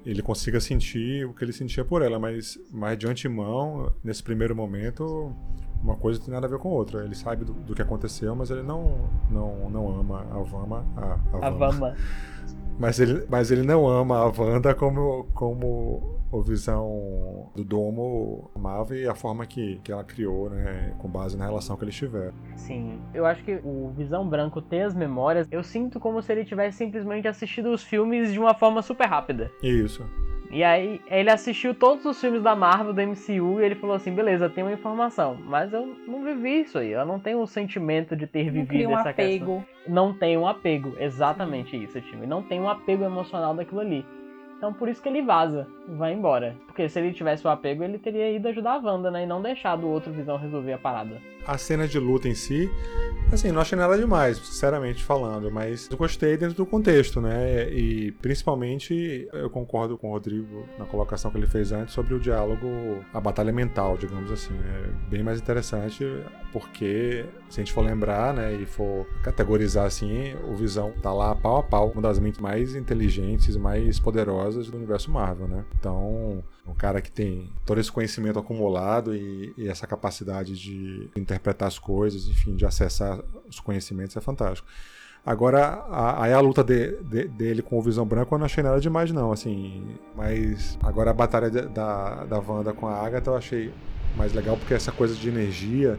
ele consiga sentir o que ele sentia por ela, mas, mas de antemão, nesse primeiro momento, uma coisa não tem nada a ver com a outra. Ele sabe do, do que aconteceu, mas ele não, não, não ama a Vama. A, a A Vama. Vama. Mas ele, mas ele não ama a Wanda como, como o Visão do Domo amava e a forma que, que ela criou, né? Com base na relação que eles tiveram. Sim, eu acho que o Visão Branco ter as memórias, eu sinto como se ele tivesse simplesmente assistido os filmes de uma forma super rápida. Isso. E aí ele assistiu todos os filmes da Marvel, do MCU, e ele falou assim, beleza, tem uma informação, mas eu não vivi isso aí, eu não tenho o sentimento de ter Não vivido um essa apego. questão. Não tem um apego, exatamente isso, time. Não tem um apego emocional daquilo ali. Então por isso que ele vaza, vai embora. Porque se ele tivesse o apego, ele teria ido ajudar a Wanda, né? E não deixado o outro Visão resolver a parada. A cena de luta em si, assim, não achei nada demais, sinceramente falando, mas eu gostei dentro do contexto, né? E principalmente eu concordo com o Rodrigo na colocação que ele fez antes sobre o diálogo, a batalha mental, digamos assim. É bem mais interessante, porque se a gente for lembrar, né, e for categorizar assim, o Visão tá lá pau a pau, uma das mentes mais inteligentes, mais poderosas do universo Marvel, né? Então, um cara que tem todo esse conhecimento acumulado e, e essa capacidade de interpretar as coisas, enfim, de acessar os conhecimentos é fantástico. Agora, a, aí a luta de- de- dele com o Visão Branco eu não achei nada demais, não, assim. Mas agora a batalha da, da Wanda com a Agatha eu achei mais legal, porque essa coisa de energia,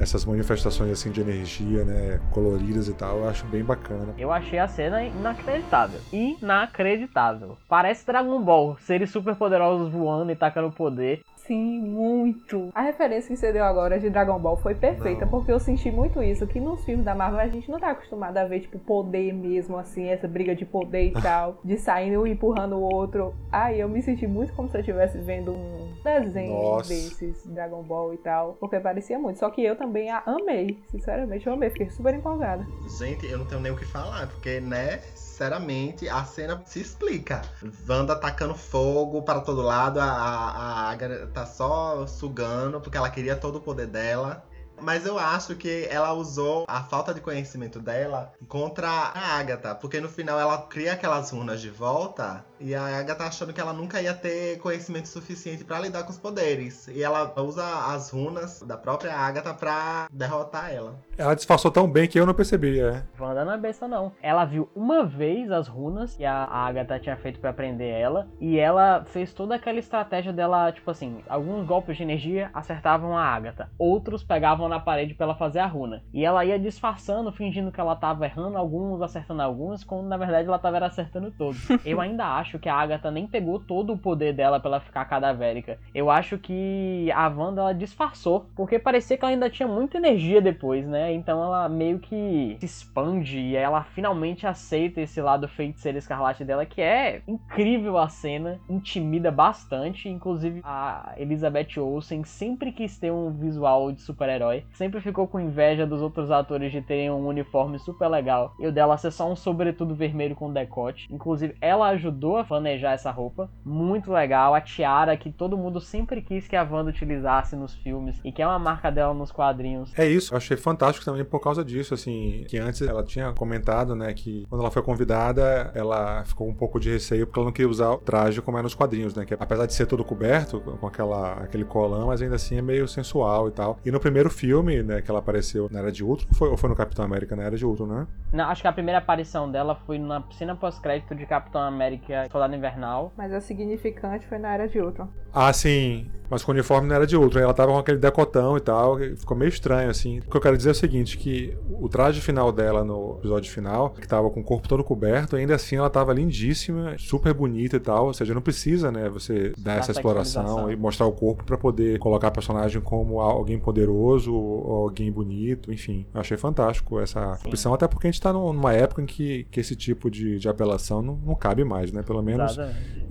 essas manifestações assim de energia, né, coloridas e tal, eu acho bem bacana. Eu achei a cena inacreditável. Inacreditável. Parece Dragon Ball, seres super poderosos voando e tacando poder. Sim, muito. A referência que você deu agora de Dragon Ball foi perfeita, Não. porque eu senti muito isso, que nos filmes da Marvel a gente não tá acostumado a ver, tipo, poder mesmo, assim, essa briga de poder e tal, de saindo um empurrando o outro. Aí eu me senti muito como se eu estivesse vendo um desenho Nossa. desses, Dragon Ball e tal, porque parecia muito. Só que eu também a amei, sinceramente, eu amei, fiquei super empolgada. Gente, eu não tenho nem o que falar, porque, né, sinceramente, a cena se explica. Wanda tacando fogo para todo lado, a, a, Agatha tá só sugando, porque ela queria todo o poder dela. Mas eu acho que ela usou a falta de conhecimento dela contra a Agatha, porque no final ela cria aquelas runas de volta e a Agatha achando que ela nunca ia ter conhecimento suficiente pra lidar com os poderes. E ela usa as runas da própria Agatha pra derrotar ela. Ela disfarçou tão bem que eu não percebi, é. Wanda não é besta não. Ela viu uma vez as runas que a Agatha tinha feito pra prender ela e ela fez toda aquela estratégia dela, tipo assim, alguns golpes de energia acertavam a Agatha, outros pegavam na parede pra ela fazer a runa. E ela ia disfarçando, fingindo que ela tava errando alguns, acertando alguns, quando na verdade ela tava acertando todos. Eu ainda acho que a Agatha nem pegou todo o poder dela pra ela ficar cadavérica. Eu acho que a Wanda ela disfarçou, porque parecia que ela ainda tinha muita energia depois, né? Então ela meio que se expande e ela finalmente aceita esse lado feiticeiro escarlate dela, que é incrível a cena, intimida bastante. Inclusive a Elizabeth Olsen sempre quis ter um visual de super-herói, sempre ficou com inveja dos outros atores de terem um uniforme super legal e o dela ser só um sobretudo vermelho com decote. Inclusive ela ajudou a planejar essa roupa, muito legal. A tiara que todo mundo sempre quis que a Wanda utilizasse nos filmes e que é uma marca dela nos quadrinhos. É isso, eu achei fantástico também por causa disso, assim, que antes ela tinha comentado, né, que quando ela foi convidada, ela ficou um pouco de receio porque ela não queria usar o traje como é nos quadrinhos, né, que apesar de ser todo coberto com aquela, aquele colã, mas ainda assim é meio sensual e tal. E no primeiro filme, né, que ela apareceu na Era de Ultron, foi, ou foi no Capitão América na Era de Ultron, né? Não, acho que a primeira aparição dela foi na cena pós-crédito de Capitão América Soldado Invernal. Mas a significante foi na Era de Ultron. Ah, sim. Mas com o uniforme não era de Ultron. Ela tava com aquele decotão e tal. Ficou meio estranho, assim. O que eu quero dizer é o seguinte: que o traje final dela no episódio final, que tava com o corpo todo coberto, ainda assim ela tava lindíssima, super bonita e tal. Ou seja, não precisa, né, você dar Da essa exploração e mostrar o corpo pra poder colocar a personagem como alguém poderoso ou alguém bonito, enfim. Eu achei fantástico essa Sim. opção, até porque a gente tá num- numa época em que, que esse tipo de, de apelação não, não cabe mais, né? Pelo menos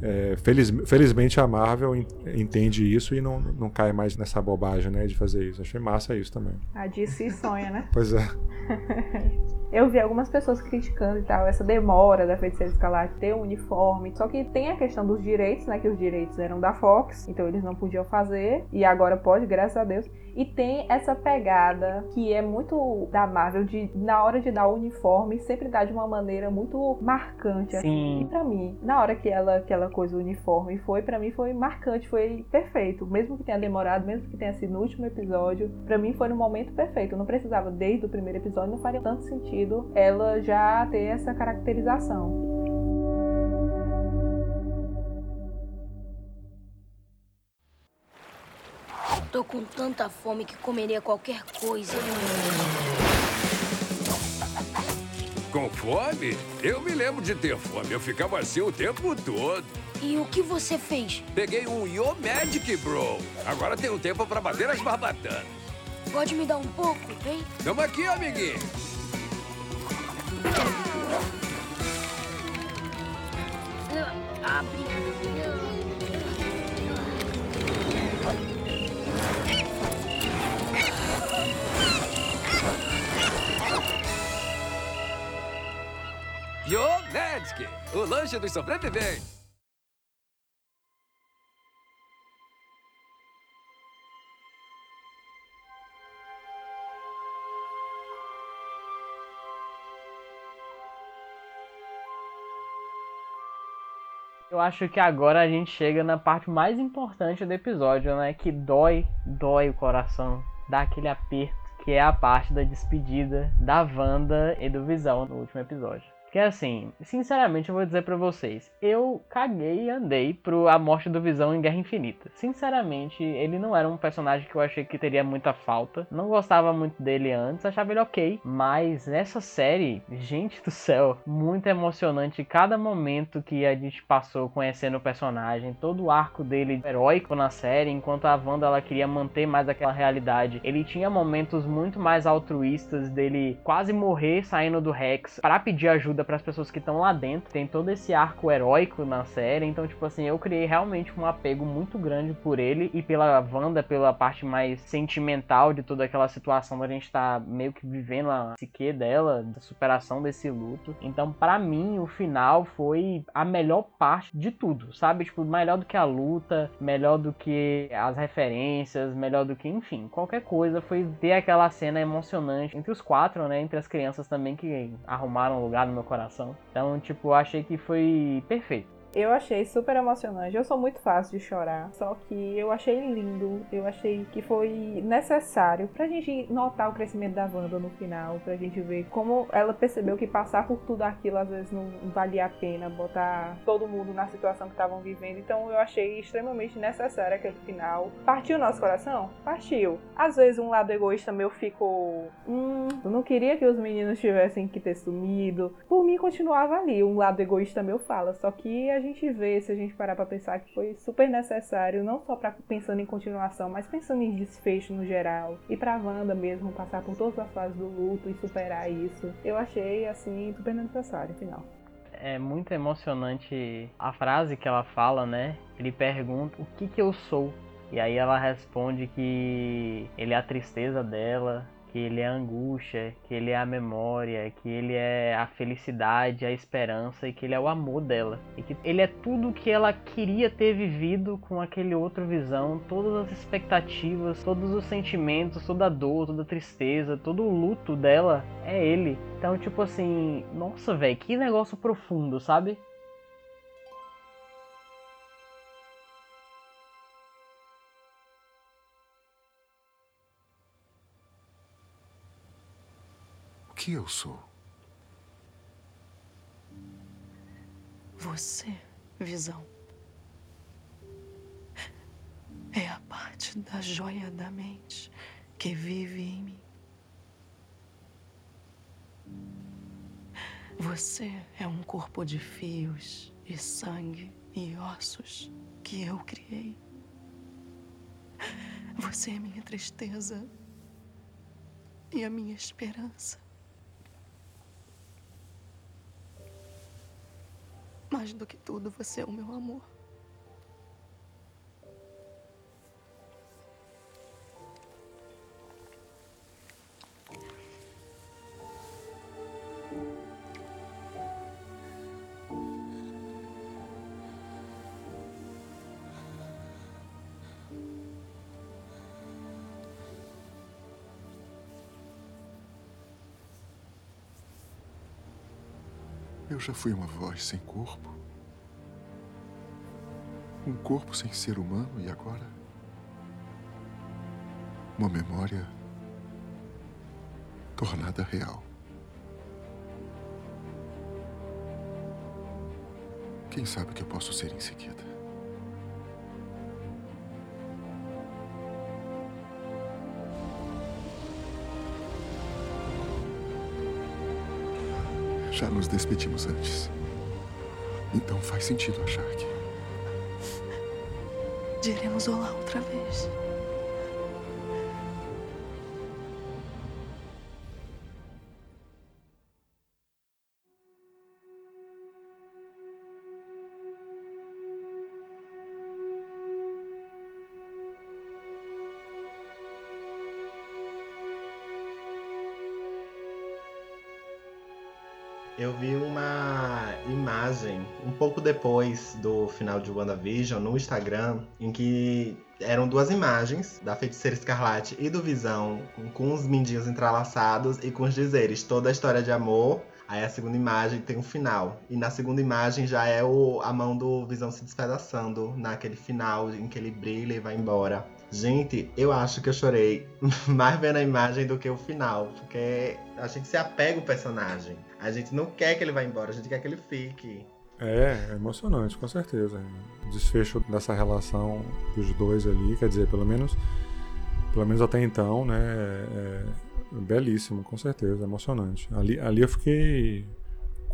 é, feliz- felizmente a Marvel en- entende isso e não, não cai mais nessa bobagem, né, de fazer isso. Achei massa isso também. A DC sonha, né? Pois é. Eu vi algumas pessoas criticando e tal, essa demora da Feiticeira Escarlate ter um uniforme. Só que tem a questão dos direitos, né? Que os direitos eram da Fox, então eles não podiam fazer. E agora pode, graças a Deus. E tem essa pegada que é muito da Marvel, de na hora de dar o uniforme, sempre dá de uma maneira muito marcante. assim. Sim. E pra mim, na hora que ela, que ela coisa o uniforme foi, pra mim foi marcante, foi perfeito. Mesmo que tenha demorado, mesmo que tenha sido no último episódio, pra mim foi no momento perfeito. Eu não precisava, desde o primeiro episódio, não faria tanto sentido ela já ter essa caracterização. Tô com tanta fome que comeria qualquer coisa. Com fome? Eu me lembro de ter fome. Eu ficava assim o tempo todo. E o que você fez? Peguei um Yo Magic, bro. Agora tenho tempo pra bater as barbatanas. Pode me dar um pouco, hein? Tamo aqui, amiguinho. Abre. Yo Magic, o lanche dos sobreviventes. Eu acho que agora a gente chega na parte mais importante do episódio, né? Que dói, dói o coração, dá aquele aperto, que é a parte da despedida da Wanda e do Visão no último episódio. Que assim, sinceramente eu vou dizer pra vocês, eu caguei e andei pro A Morte do Visão em Guerra Infinita. Sinceramente, ele não era um personagem que eu achei que teria muita falta. Não gostava muito dele antes, achava ele ok. Mas nessa série, gente do céu, muito emocionante cada momento que a gente passou conhecendo o personagem, todo o arco dele heróico na série, enquanto a Wanda ela queria manter mais aquela realidade. Ele tinha momentos muito mais altruístas dele quase morrer saindo do Rex para pedir ajuda para as pessoas que estão lá dentro. Tem todo esse arco heróico na série, então tipo assim, eu criei realmente um apego muito grande por ele e pela Wanda, pela parte mais sentimental de toda aquela situação da gente tá meio que vivendo a psique dela, da superação desse luto. Então, para mim, o final foi a melhor parte de tudo, sabe? Tipo, melhor do que a luta, melhor do que as referências, melhor do que, enfim, qualquer coisa. Foi ter aquela cena emocionante entre os quatro, né? Entre as crianças também que arrumaram lugar no meu coração. Então, tipo, achei que foi perfeito. Eu achei super emocionante. Eu sou muito fácil de chorar, só que eu achei lindo. Eu achei que foi necessário pra gente notar o crescimento da Wanda no final, pra gente ver como ela percebeu que passar por tudo aquilo às vezes não valia a pena, botar todo mundo na situação que estavam vivendo. Então eu achei extremamente necessário aquele final. Partiu nosso coração? Partiu. Às vezes um lado egoísta meu ficou, hum, eu não queria que os meninos tivessem que ter sumido. Por mim continuava ali. Um lado egoísta meu fala, só que a gente vê, se a gente parar pra pensar que foi super necessário, não só para pensando em continuação, mas pensando em desfecho no geral. E pra Wanda mesmo passar por todas as fases do luto e superar isso. Eu achei, assim, super necessário, final. É muito emocionante a frase que ela fala, né? Ele pergunta o que que eu sou. E aí ela responde que ele é a tristeza dela, que ele é a angústia, que ele é a memória, que ele é a felicidade, a esperança e que ele é o amor dela. E que ele é tudo que ela queria ter vivido com aquele outro visão, todas as expectativas, todos os sentimentos, toda a dor, toda a tristeza, todo o luto dela é ele. Então, tipo assim, nossa, velho, que negócio profundo, sabe? Que eu sou? Você, visão. É a parte da joia da mente que vive em mim. Você é um corpo de fios e sangue e ossos que eu criei. Você é minha tristeza e a minha esperança. Mais do que tudo, você é o meu amor. Eu já fui uma voz sem corpo. Um corpo sem ser humano e agora. Uma memória tornada real. Quem sabe o que eu posso ser em seguida? Já nos despedimos antes. Então faz sentido achar que. Diremos olá outra vez. Depois do final de WandaVision no Instagram, em que eram duas imagens da Feiticeira Escarlate e do Visão, com, os mindinhos entrelaçados e com os dizeres toda a história de amor. Aí a segunda imagem tem um final. E na segunda imagem já é o, a mão do Visão se despedaçando naquele final em que ele brilha e vai embora. Gente, eu acho que eu chorei mais vendo a imagem do que o final, porque a gente se apega ao personagem. A gente não quer que ele vá embora, a gente quer que ele fique. É, é emocionante, com certeza. O desfecho dessa relação dos dois ali, quer dizer, pelo menos, pelo menos até então, né, é, é belíssimo, com certeza, emocionante. Ali, ali eu fiquei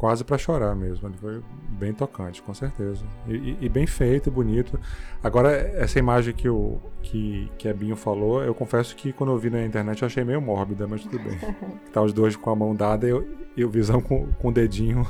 quase para chorar mesmo. Ele foi bem tocante, com certeza. E, e, e, bem feito, bonito. Agora, essa imagem que, o, que, que a Binho falou, eu confesso que quando eu vi na internet eu achei meio mórbida, mas tudo bem. tá os dois com a mão dada e, eu, e o Visão com, com o dedinho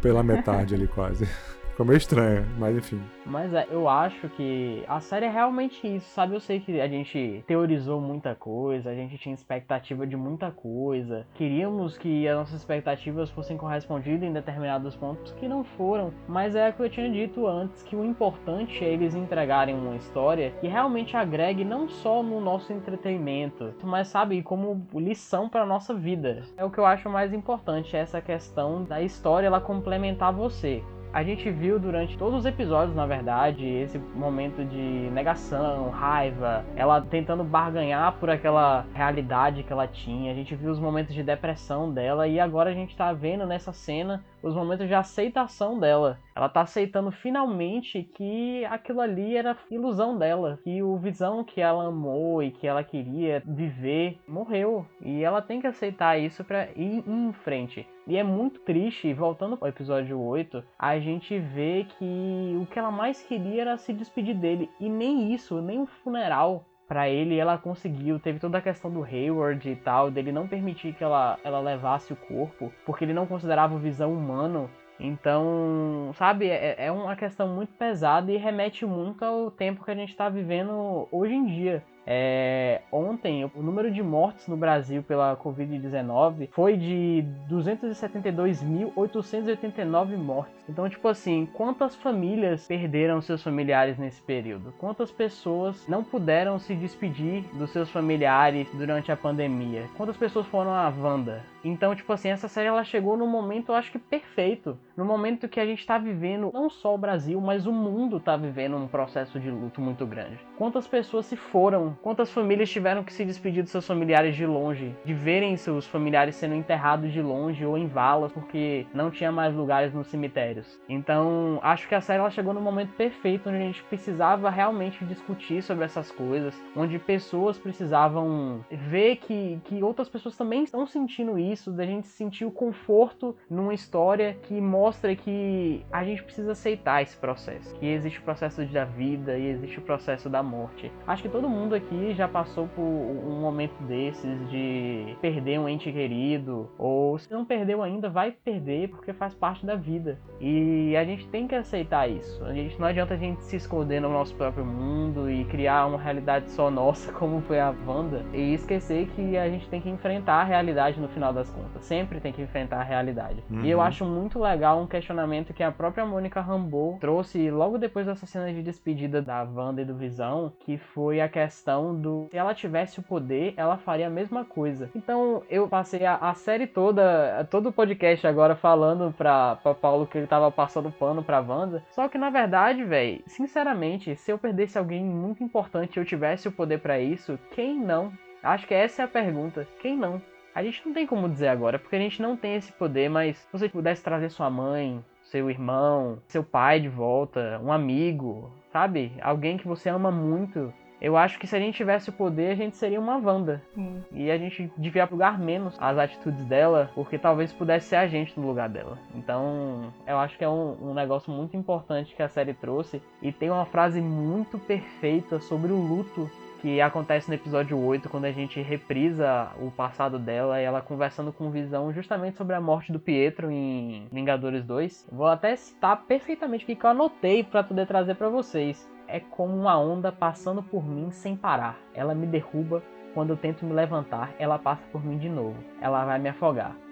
pela metade ali quase. Ficou meio estranho, mas enfim. Mas é, eu acho que a série é realmente isso, sabe? Eu sei que a gente teorizou muita coisa, a gente tinha expectativa de muita coisa, queríamos que as nossas expectativas fossem correspondidas em determinados pontos que não foram, mas é o que eu tinha dito antes, que o importante é eles entregarem uma história que realmente agregue não só no nosso entretenimento, mas sabe, como lição para nossa vida. É o que eu acho mais importante, essa questão da história ela complementar você. A gente viu durante todos os episódios, na verdade, esse momento de negação, raiva, ela tentando barganhar por aquela realidade que ela tinha. A gente viu os momentos de depressão dela e agora a gente tá vendo nessa cena os momentos de aceitação dela. Ela tá aceitando finalmente que aquilo ali era ilusão dela, que o visão que ela amou e que ela queria viver morreu. E ela tem que aceitar isso para ir em frente. E é muito triste, voltando ao episódio 8, a gente vê que o que ela mais queria era se despedir dele. E nem isso, nem o funeral para ele ela conseguiu. Teve toda a questão do Hayward e tal, dele não permitir que ela, ela levasse o corpo, porque ele não considerava o visão humano. Então, sabe, é, é uma questão muito pesada e remete muito ao tempo que a gente está vivendo hoje em dia. É, ontem, o número de mortes no Brasil pela Covid-19 foi de 272.889 mortes. Então, tipo assim, quantas famílias perderam seus familiares nesse período? Quantas pessoas não puderam se despedir dos seus familiares durante a pandemia? Quantas pessoas foram a Wanda? Então, tipo assim, essa série ela chegou no momento, eu acho que perfeito. No momento que a gente tá vivendo, não só o Brasil, mas o mundo tá vivendo um processo de luto muito grande. Quantas pessoas se foram Quantas famílias tiveram que se despedir dos seus familiares de longe, de verem seus familiares sendo enterrados de longe ou em valas porque não tinha mais lugares nos cemitérios. Então, acho que a série ela chegou no momento perfeito onde a gente precisava realmente discutir sobre essas coisas, onde pessoas precisavam ver que, que outras pessoas também estão sentindo isso, da gente sentir o conforto numa história que mostra que a gente precisa aceitar esse processo, que existe o processo da vida e existe o processo da morte. Acho que todo mundo aqui aqui já passou por um momento desses de perder um ente querido, ou se não perdeu ainda, vai perder porque faz parte da vida. E a gente tem que aceitar isso. A gente não adianta a gente se esconder no nosso próprio mundo e criar uma realidade só nossa, como foi a Wanda, e esquecer que a gente tem que enfrentar a realidade no final das contas. Sempre tem que enfrentar a realidade. Uhum. E eu acho muito legal um questionamento que a própria Mônica Rambeau trouxe logo depois dessa cena de despedida da Wanda e do Visão, que foi a questão questão do se ela tivesse o poder, ela faria a mesma coisa. Então eu passei a, a série toda, todo o podcast agora falando pra, pra Paulo que ele tava passando pano pra Wanda. Só que na verdade, velho, sinceramente, se eu perdesse alguém muito importante e eu tivesse o poder para isso, quem não? Acho que essa é a pergunta. Quem não? A gente não tem como dizer agora, porque a gente não tem esse poder, mas se você pudesse trazer sua mãe, seu irmão, seu pai de volta, um amigo, sabe? Alguém que você ama muito Eu acho que se a gente tivesse o poder, a gente seria uma Wanda. Hum. E a gente devia julgar menos as atitudes dela, porque talvez pudesse ser a gente no lugar dela. Então, eu acho que é um, um negócio muito importante que a série trouxe. E tem uma frase muito perfeita sobre o luto que acontece no episódio 8, quando a gente reprisa o passado dela e ela conversando com Visão justamente sobre a morte do Pietro em Vingadores 2. Vou até citar perfeitamente o que eu anotei para poder trazer para vocês. É como uma onda passando por mim sem parar. Ela me derruba, quando eu tento me levantar, ela passa por mim de novo. Ela vai me afogar.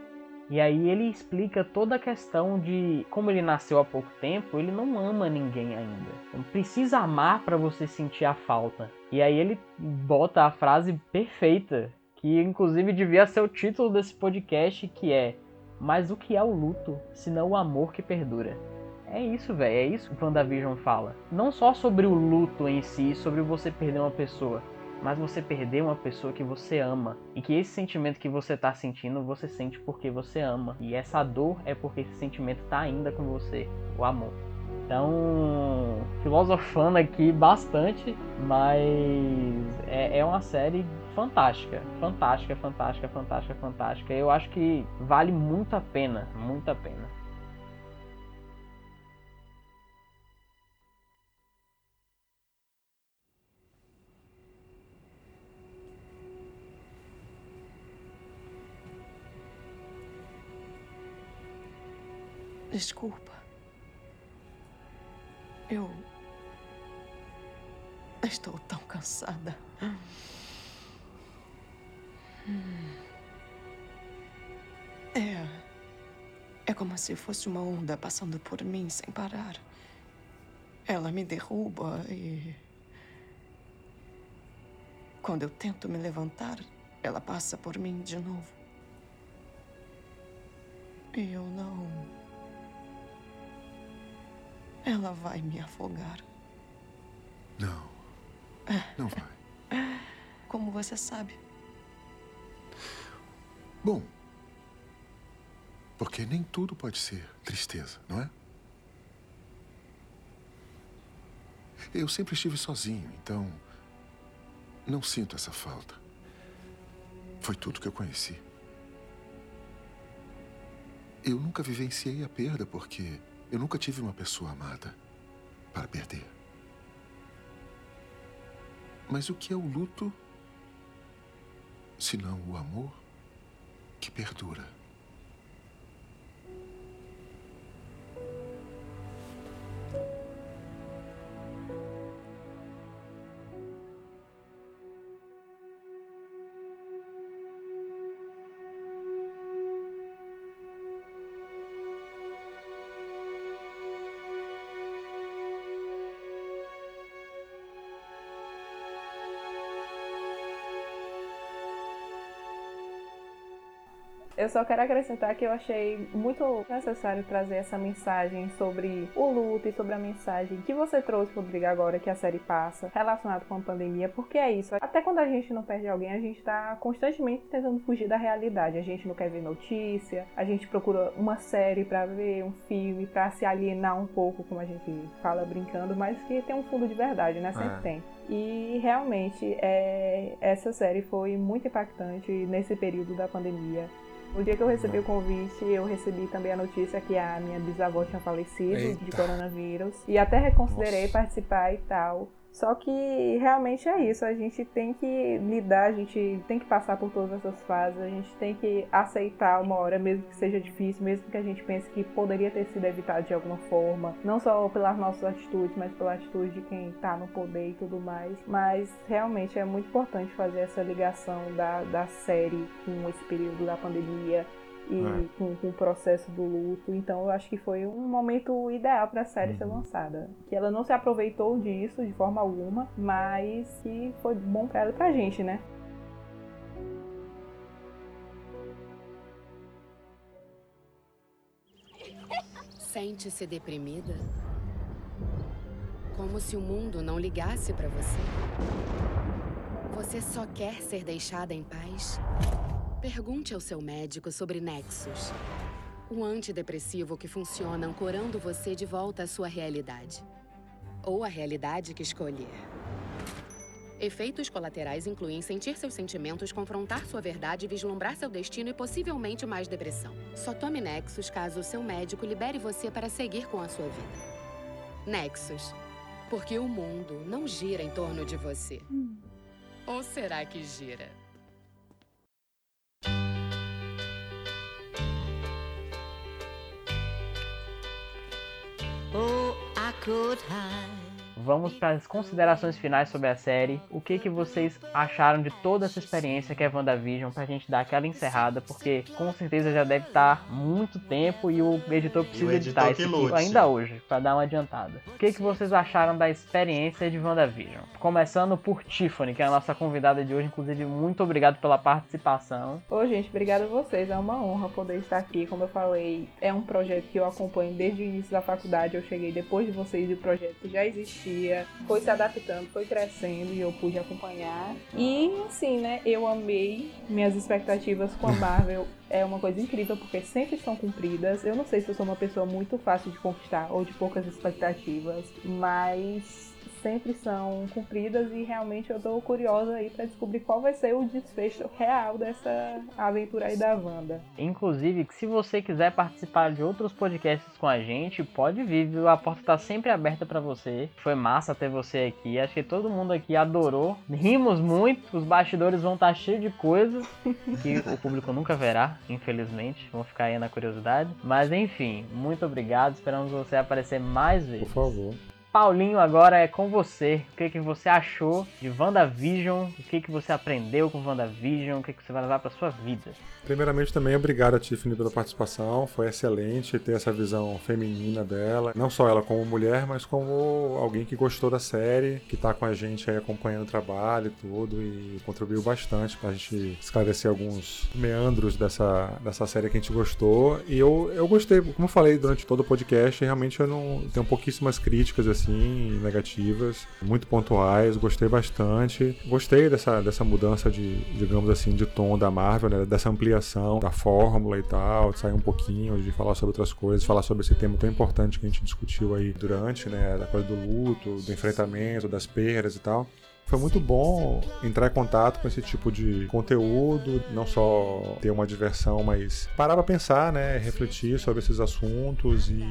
E aí ele explica toda a questão de como ele nasceu há pouco tempo, ele não ama ninguém ainda. Precisa amar para você sentir a falta. E aí ele bota a frase perfeita, que inclusive devia ser o título desse podcast, que é: "Mas o que é o luto, senão o amor que perdura?" É isso, velho, é isso que o WandaVision fala. Não só sobre o luto em si, sobre você perder uma pessoa, mas você perder uma pessoa que você ama e que esse sentimento que você tá sentindo, você sente porque você ama. E essa dor é porque esse sentimento tá ainda com você, o amor. Então, filosofando aqui bastante, mas é, é uma série fantástica, fantástica, fantástica, fantástica, fantástica. Eu acho que vale muito a pena, muito a pena. Desculpa. Eu. Estou tão cansada. É. É como se fosse uma onda passando por mim sem parar. Ela me derruba e. Quando eu tento me levantar, ela passa por mim de novo. E eu não. Ela vai me afogar. Não. Não vai. Como você sabe. Bom, porque nem tudo pode ser tristeza, não é? Eu sempre estive sozinho, então não sinto essa falta. Foi tudo que eu conheci. Eu nunca vivenciei a perda porque eu nunca tive uma pessoa amada para perder. Mas o que é o luto, se não o amor que perdura? Eu só quero acrescentar que eu achei muito necessário trazer essa mensagem sobre o luto e sobre a mensagem que você trouxe, Rodrigo, agora que a série passa, relacionado com a pandemia, porque é isso. Até quando a gente não perde alguém, a gente tá constantemente tentando fugir da realidade. A gente não quer ver notícia, a gente procura uma série para ver, um filme, para se alienar um pouco, como a gente fala brincando, mas que tem um fundo de verdade, né? Sempre É. tem. E realmente é, essa série foi muito impactante nesse período da pandemia. No dia que eu recebi o convite, eu recebi também a notícia que a minha bisavó tinha falecido de Eita. coronavírus. E até reconsiderei Nossa. participar e tal. Só que realmente é isso, a gente tem que lidar, a gente tem que passar por todas essas fases, a gente tem que aceitar uma hora, mesmo que seja difícil, mesmo que a gente pense que poderia ter sido evitado de alguma forma, não só pelas nossas atitudes, mas pela atitude de quem tá no poder e tudo mais. Mas realmente é muito importante fazer essa ligação da, da série com esse período da pandemia e É. com, com o processo do luto. Então eu acho que foi um momento ideal para a série ser lançada. Que ela não se aproveitou disso de forma alguma, mas que foi bom para ela e pra gente, né? Sente-se deprimida? Como se o mundo não ligasse pra você? Você só quer ser deixada em paz? Pergunte ao seu médico sobre Nexus. O antidepressivo que funciona ancorando você de volta à sua realidade. Ou a realidade que escolher. Efeitos colaterais incluem sentir seus sentimentos, confrontar sua verdade, vislumbrar seu destino e possivelmente mais depressão. Só tome Nexus caso o seu médico libere você para seguir com a sua vida. Nexus. Porque o mundo não gira em torno de você. Ou será que gira? Could hide. Vamos para as considerações finais sobre a série. O que, que vocês acharam de toda essa experiência que é WandaVision pra gente dar aquela encerrada, porque com certeza já deve estar muito tempo e o editor precisa o editor editar isso ainda hoje, para dar uma adiantada. O que, que vocês acharam da experiência de WandaVision? Começando por Tiffany, que é a nossa convidada de hoje, inclusive muito obrigado pela participação. Ô gente, obrigada a vocês, é uma honra poder estar aqui. Como eu falei, é um projeto que eu acompanho desde o início da faculdade, eu cheguei depois de vocês e o projeto já existia dia, foi se adaptando, foi crescendo e eu pude acompanhar. E assim, né, eu amei minhas expectativas com a Marvel. É uma coisa incrível porque sempre são cumpridas. Eu não sei se eu sou uma pessoa muito fácil de conquistar ou de poucas expectativas, mas sempre são cumpridas e realmente eu tô curiosa aí para descobrir qual vai ser o desfecho real dessa aventura aí da Wanda. Inclusive, se você quiser participar de outros podcasts com a gente, pode vir, viu? A porta tá sempre aberta para você. Foi massa ter você aqui. Acho que todo mundo aqui adorou. Rimos muito, os bastidores vão estar tá cheios de coisas que o público nunca verá, infelizmente. Vão ficar aí na curiosidade. Mas enfim, muito obrigado. Esperamos você aparecer mais vezes. Por favor. Paulinho, agora é com você. O que, que você achou de WandaVision? O que, que você aprendeu com WandaVision? O que, que você vai levar para sua vida? Primeiramente, também obrigado a Tiffany pela participação. Foi excelente ter essa visão feminina dela. Não só ela como mulher, mas como alguém que gostou da série, que está com a gente aí acompanhando o trabalho e tudo, e contribuiu bastante para a gente esclarecer alguns meandros dessa, dessa série que a gente gostou. E eu, eu gostei, como eu falei durante todo o podcast, realmente eu não tenho pouquíssimas críticas assim, negativas, muito pontuais, gostei bastante. Gostei dessa, dessa mudança de, digamos assim, de tom da Marvel, né? dessa ampliação da fórmula e tal, de sair um pouquinho, de falar sobre outras coisas, falar sobre esse tema tão importante que a gente discutiu aí durante, né, da coisa do luto, do enfrentamento, das perdas e tal. Foi muito bom entrar em contato com esse tipo de conteúdo, não só ter uma diversão, mas parar para pensar, né, refletir sobre esses assuntos e,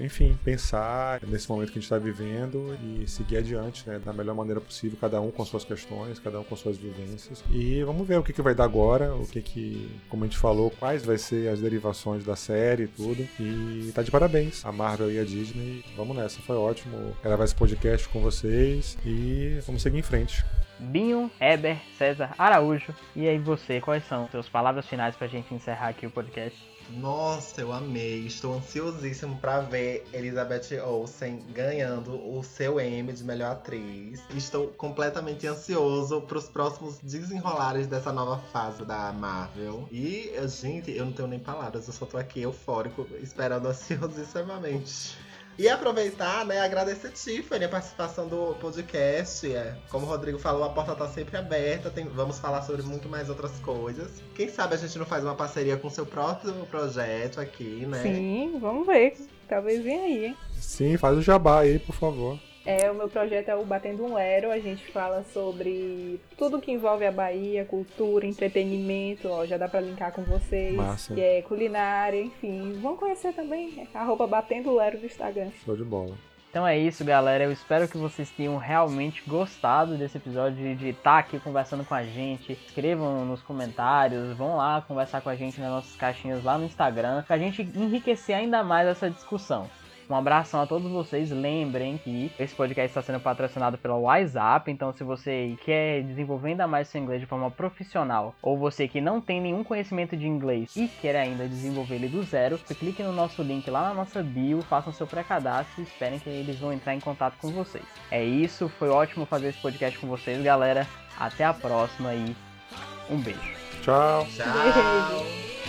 enfim, pensar nesse momento que a gente está vivendo e seguir adiante, né, da melhor maneira possível, cada um com suas questões, cada um com suas vivências. E vamos ver o que, que vai dar agora, o que que, como a gente falou, quais vai ser as derivações da série e tudo. E tá de parabéns a Marvel e a Disney. Vamos nessa, foi ótimo gravar esse podcast com vocês e vamos seguir seguir em frente. Binho, Eber, César, Araújo. E aí você, quais são as suas palavras finais pra gente encerrar aqui o podcast? Nossa, eu amei. Estou ansiosíssimo para ver Elizabeth Olsen ganhando o seu Emmy de melhor atriz. Estou completamente ansioso para os próximos desenrolares dessa nova fase da Marvel. E, gente, eu não tenho nem palavras, eu só tô aqui eufórico, esperando ansiosissimamente. E aproveitar, né, agradecer Tiffany a participação do podcast. É, como o Rodrigo falou, a porta tá sempre aberta. Tem, vamos falar sobre muito mais outras coisas. Quem sabe a gente não faz uma parceria com seu próprio projeto aqui, né? Sim, vamos ver. Talvez venha aí, hein? Sim, faz o jabá aí, por favor. É, o meu projeto é o Batendo um Lero. A gente fala sobre tudo que envolve a Bahia, cultura, entretenimento. Ó, já dá pra linkar com vocês. Massa. Que é culinária, enfim. Vão conhecer também. É, arroba Batendo Lero no Instagram. Show de bola. Então é isso, galera. Eu espero que vocês tenham realmente gostado desse episódio de estar aqui conversando com a gente. Escrevam nos comentários, vão lá conversar com a gente nas nossas caixinhas lá no Instagram, pra gente enriquecer ainda mais essa discussão. Um abração a todos vocês. Lembrem que esse podcast está sendo patrocinado pela WhatsApp. Então, se você quer desenvolver ainda mais seu inglês de forma profissional, ou você que não tem nenhum conhecimento de inglês e quer ainda desenvolver ele do zero, você clique no nosso link lá na nossa bio, façam seu pré-cadastro e esperem que eles vão entrar em contato com vocês. É isso, foi ótimo fazer esse podcast com vocês, galera. Até a próxima e um beijo. Tchau. Tchau.